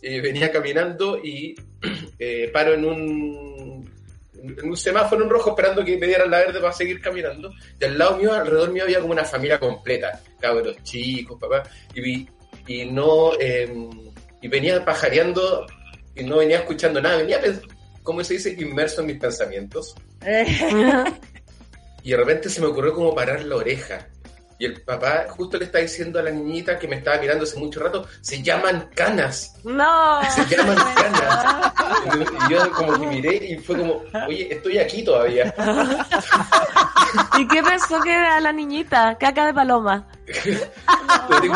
y venía caminando y (clears throat) eh, paro en un, un semáforo en rojo esperando que me dieran la verde para seguir caminando. Y al lado mío, alrededor mío, había como una familia completa. Cabros chicos, papá. Y, vi- y no. eh, y venía pajareando y no venía escuchando nada. Venía, como se dice, inmerso en mis pensamientos. Eh, (laughs) Y de repente se me ocurrió como parar la oreja. Y el papá justo le está diciendo a la niñita que me estaba mirando hace mucho rato, se llaman canas, No. se llaman (laughs) canas. Y yo como que miré y fue como, oye, estoy aquí todavía. (laughs) ¿Y qué pensó que era la niñita? Caca de paloma. No tengo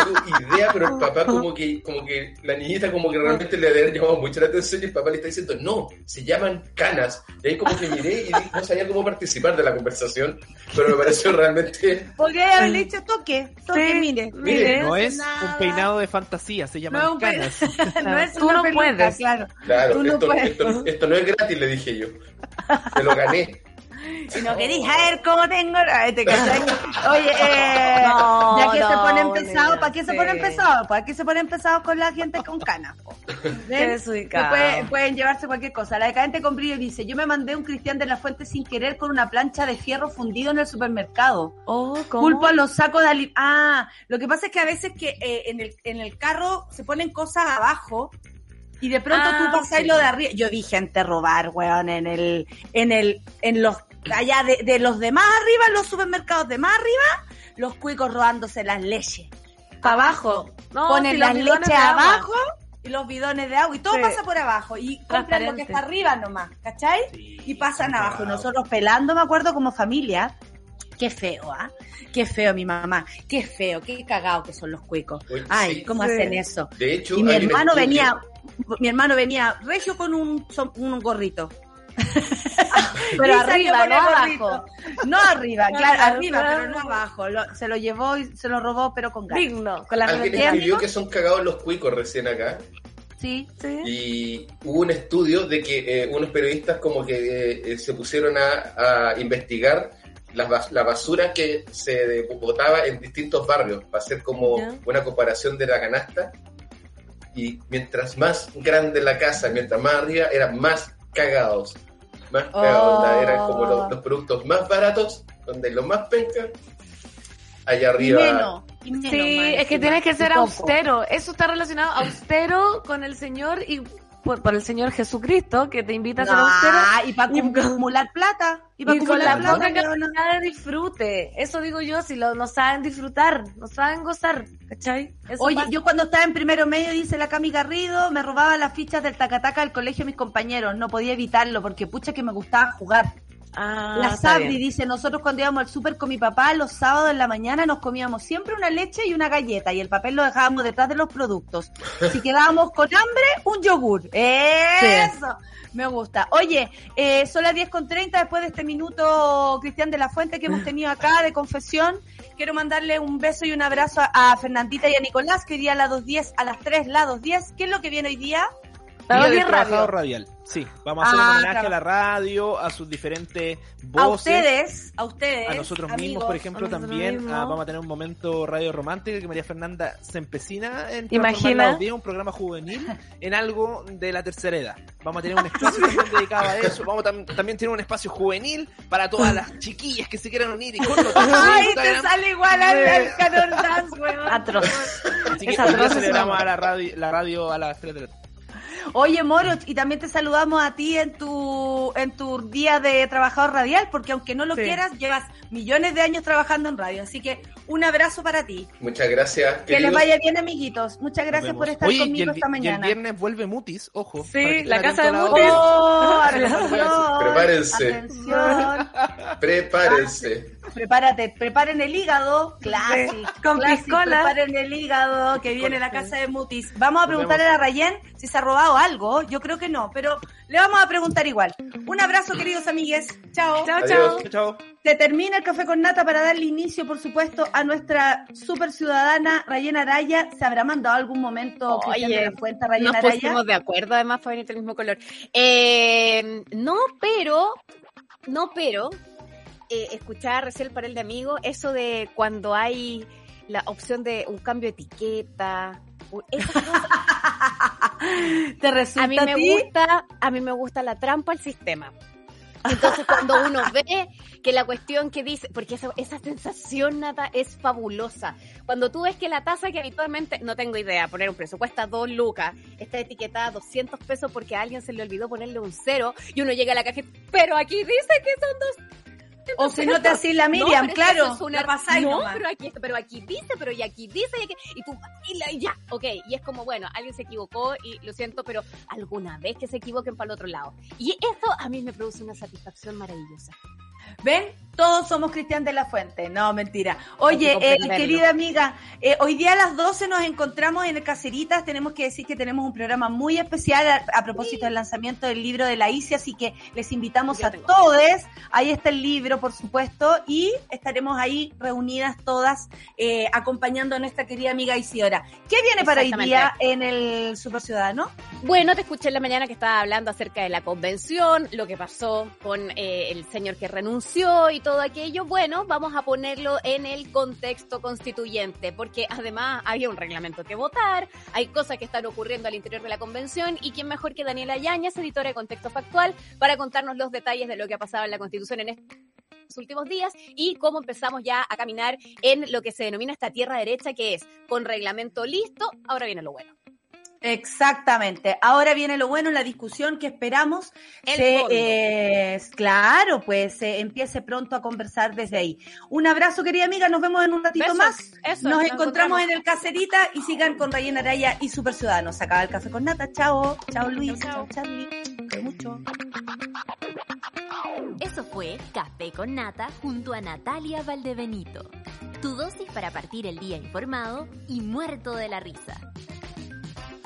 idea, pero el papá como que, como que, la niñita como que realmente le había llamado mucho la atención y el papá le está diciendo, no, se llaman canas. Y ahí como que miré y no sabía cómo participar de la conversación, pero me pareció realmente... Podría haberle dicho toque, toque, Sí, mire. mire. No es nada. un peinado de fantasía, se llaman No es un pe- canas. (laughs) no es Tú una no peluca, puedes. claro. Claro, Tú no esto, puedes. esto- esto no es gratis, le dije yo. Me lo gané. Si no queréis saber cómo tengo. ¿te cachai? (laughs) Oye, eh, No, ya que se ponen pesados, nena, ¿para qué se sí. ponen pesados? ¿Para qué se ponen pesados con la gente con canas? po? (laughs) ¿Ven? Qué desubicado. Que puede- pueden llevarse cualquier cosa. La decadente con brillo dice: Yo me mandé un Cristian de la Fuente sin querer con una plancha de fierro fundido en el supermercado. Oh, ¿cómo? Culpo a los sacos de ali- Ah, lo que pasa es que a veces que eh, en, el, en el carro se ponen cosas abajo y de pronto Ah, tú pasas sí. lo de arriba. Yo vi gente robar, weón, en el, en el, en los, allá de, de los de más arriba, en los supermercados de más arriba, los cuicos robándose las leches. Para abajo, No, ponen si las leches abajo y los bidones de agua y todo Sí. pasa por abajo y compran lo que está arriba nomás, ¿cachai? Sí, y pasan wow. abajo. Y nosotros pelando, me acuerdo, como familia. Qué feo, ¿ah? Qué feo mi mamá. Qué feo, qué cagado que son los cuicos. Oye, Ay, sí. ¿cómo Sí. hacen eso? De hecho, Y mi hermano venía, mi hermano venía regio con un, un gorrito. (laughs) Pero arriba, no abajo. No arriba, claro, Claro, arriba, claro. pero no abajo. Lo- se lo llevó y se lo robó, pero con ganas. Digno, con la Alguien escribió que son cagados los cuicos recién acá. Sí. Sí. Y hubo un estudio de que eh, unos periodistas como que eh, eh, se pusieron a, a investigar la, bas- la basura que se botaba en distintos barrios para hacer como una comparación de la canasta. Y mientras más grande la casa, mientras más arriba, eran más cagados. Más cagados. Oh. onda, Eran como los, los productos más baratos, donde los más pencas, allá arriba. menos. y menos, Sí, es que tienes que ser poco. austero. Eso está relacionado austero con el Señor y por, por el Señor Jesucristo, que te invita a ser austero. No, y para acumular plata. Y para Y con la acumular plata. de disfrute. Eso digo yo, si lo, no saben disfrutar, no saben gozar, ¿cachai? Eso Oye, pasa. yo cuando estaba en primero medio, dice la Cami Garrido, me robaba las fichas del tacataca del colegio de mis compañeros. No podía evitarlo porque pucha que me gustaba jugar. Ah, la Sabri dice, nosotros cuando íbamos al súper con mi papá, los sábados en la mañana nos comíamos siempre una leche y una galleta y el papel lo dejábamos detrás de los productos. Si quedábamos con hambre, un yogur. (laughs) Eso. Me gusta. Oye, eh, son las 10 con 30 después de este minuto, Cristian de la Fuente, que hemos tenido acá de confesión. Quiero mandarle un beso y un abrazo a, a Fernandita y a Nicolás, que hoy día a las 2.10, a las 3, la 2.10. ¿Qué es lo que viene hoy día? Día del trabajador radial. Sí, vamos a hacer un Ah, homenaje a la radio, a sus diferentes A voces. ustedes, a ustedes. A nosotros amigos. mismos, por ejemplo, a también ah, vamos a tener un momento radio romántico que María Fernanda se empecina en Imagina. transformar la audiencia, un programa juvenil en algo de la tercera edad. Vamos a tener un espacio también dedicado a eso. Vamos a tam- también tener un espacio juvenil para todas las chiquillas que se quieran unir y con nosotros en (laughs) Ay, te sale igual al, al Carol Dance, weón. Atroz. Así que Es hoy día atroz celebramos a la radio, la radio a las 3 de la tarde. Oye, Moro, y también te saludamos a ti en tu en tu día de trabajador radial, porque aunque no lo Sí. quieras, llevas millones de años trabajando en radio. Así que un abrazo para ti. Muchas gracias. Que les vaya bien, amiguitos. Muchas gracias por estar Oye, y conmigo el, esta y el mañana. viernes vuelve Mutis, ojo. Sí, la casa de la Mutis. Oh, atención, Prepárense. Atención. (laughs) Prepárense. prepárate, preparen el hígado, clásico, con piscola. preparen el hígado, que viene la casa de Mutis. Vamos a preguntarle a Rayen si se ha robado algo, yo creo que no, pero le vamos a preguntar igual. Un abrazo, queridos amigues, chao. Chao, chao. Se termina el café con nata para darle inicio, por supuesto, a nuestra super ciudadana Rayena Araya. ¿Se habrá mandado algún momento Oye, de la Fuente a Rayena Nos Araya? pusimos de acuerdo, además, para venir del mismo color. Eh, no, pero, no, pero, eh, escuchaba recién el panel de amigos, eso de cuando hay la opción de un cambio de etiqueta, (laughs) ¿Te resulta a mí me gusta, a mí me gusta la trampa al sistema. Entonces cuando uno ve que la cuestión que dice, porque esa, esa sensación nada es fabulosa. Cuando tú ves que la tasa que habitualmente, no tengo idea, poner un precio, cuesta 2 lucas, está etiquetada a 200 pesos porque a alguien se le olvidó ponerle un cero y uno llega a la caja, pero aquí dice que son dos O si no te haces la Miriam, claro, eso es una- la no, nomás. pero aquí, pero aquí dice, pero y aquí dice, y, aquí- y tú, y, la- y ya, ok, y es como, bueno, alguien se equivocó y lo siento, pero alguna vez que se equivoquen para el otro lado. Y eso a mí me produce una satisfacción maravillosa. ¿Ven? Todos somos Cristian de la Fuente. No, mentira. Oye, eh, querida amiga, eh, hoy día a las 12 nos encontramos en el Caceritas. Tenemos que decir que tenemos un programa muy especial a, a propósito del lanzamiento del libro de la ICI, así que les invitamos Yo a todos. Ahí está el libro, por supuesto, y estaremos ahí reunidas todas eh, acompañando a nuestra querida amiga Isidora. ¿Qué viene para hoy día en el Super Ciudadano? Bueno, te escuché en la mañana que estaba hablando acerca de la convención, lo que pasó con el señor que y todo aquello. Bueno, vamos a ponerlo en el contexto constituyente, porque además había un reglamento que votar, hay cosas que están ocurriendo al interior de la convención y quién mejor que Daniela Yañez, editora de Contexto Factual, para contarnos los detalles de lo que ha pasado en la constitución en estos últimos días y cómo empezamos ya a caminar en lo que se denomina esta tierra derecha, que es con reglamento listo, ahora viene lo bueno. Exactamente. Ahora viene lo bueno, la discusión que esperamos El se, eh, claro, pues se empiece pronto a conversar desde ahí. Un abrazo, querida amiga, nos vemos en un ratito Besos. más. Eso, nos nos encontramos en el Cacerita y sigan con Rayena Araya y Super Ciudadanos. Acaba el café con nata. Chao, chao Luis, Chao, Charlie. Mucho. Eso fue Café con Nata junto a Natalia Valdebenito. Tu dosis para partir el día informado y muerto de la risa.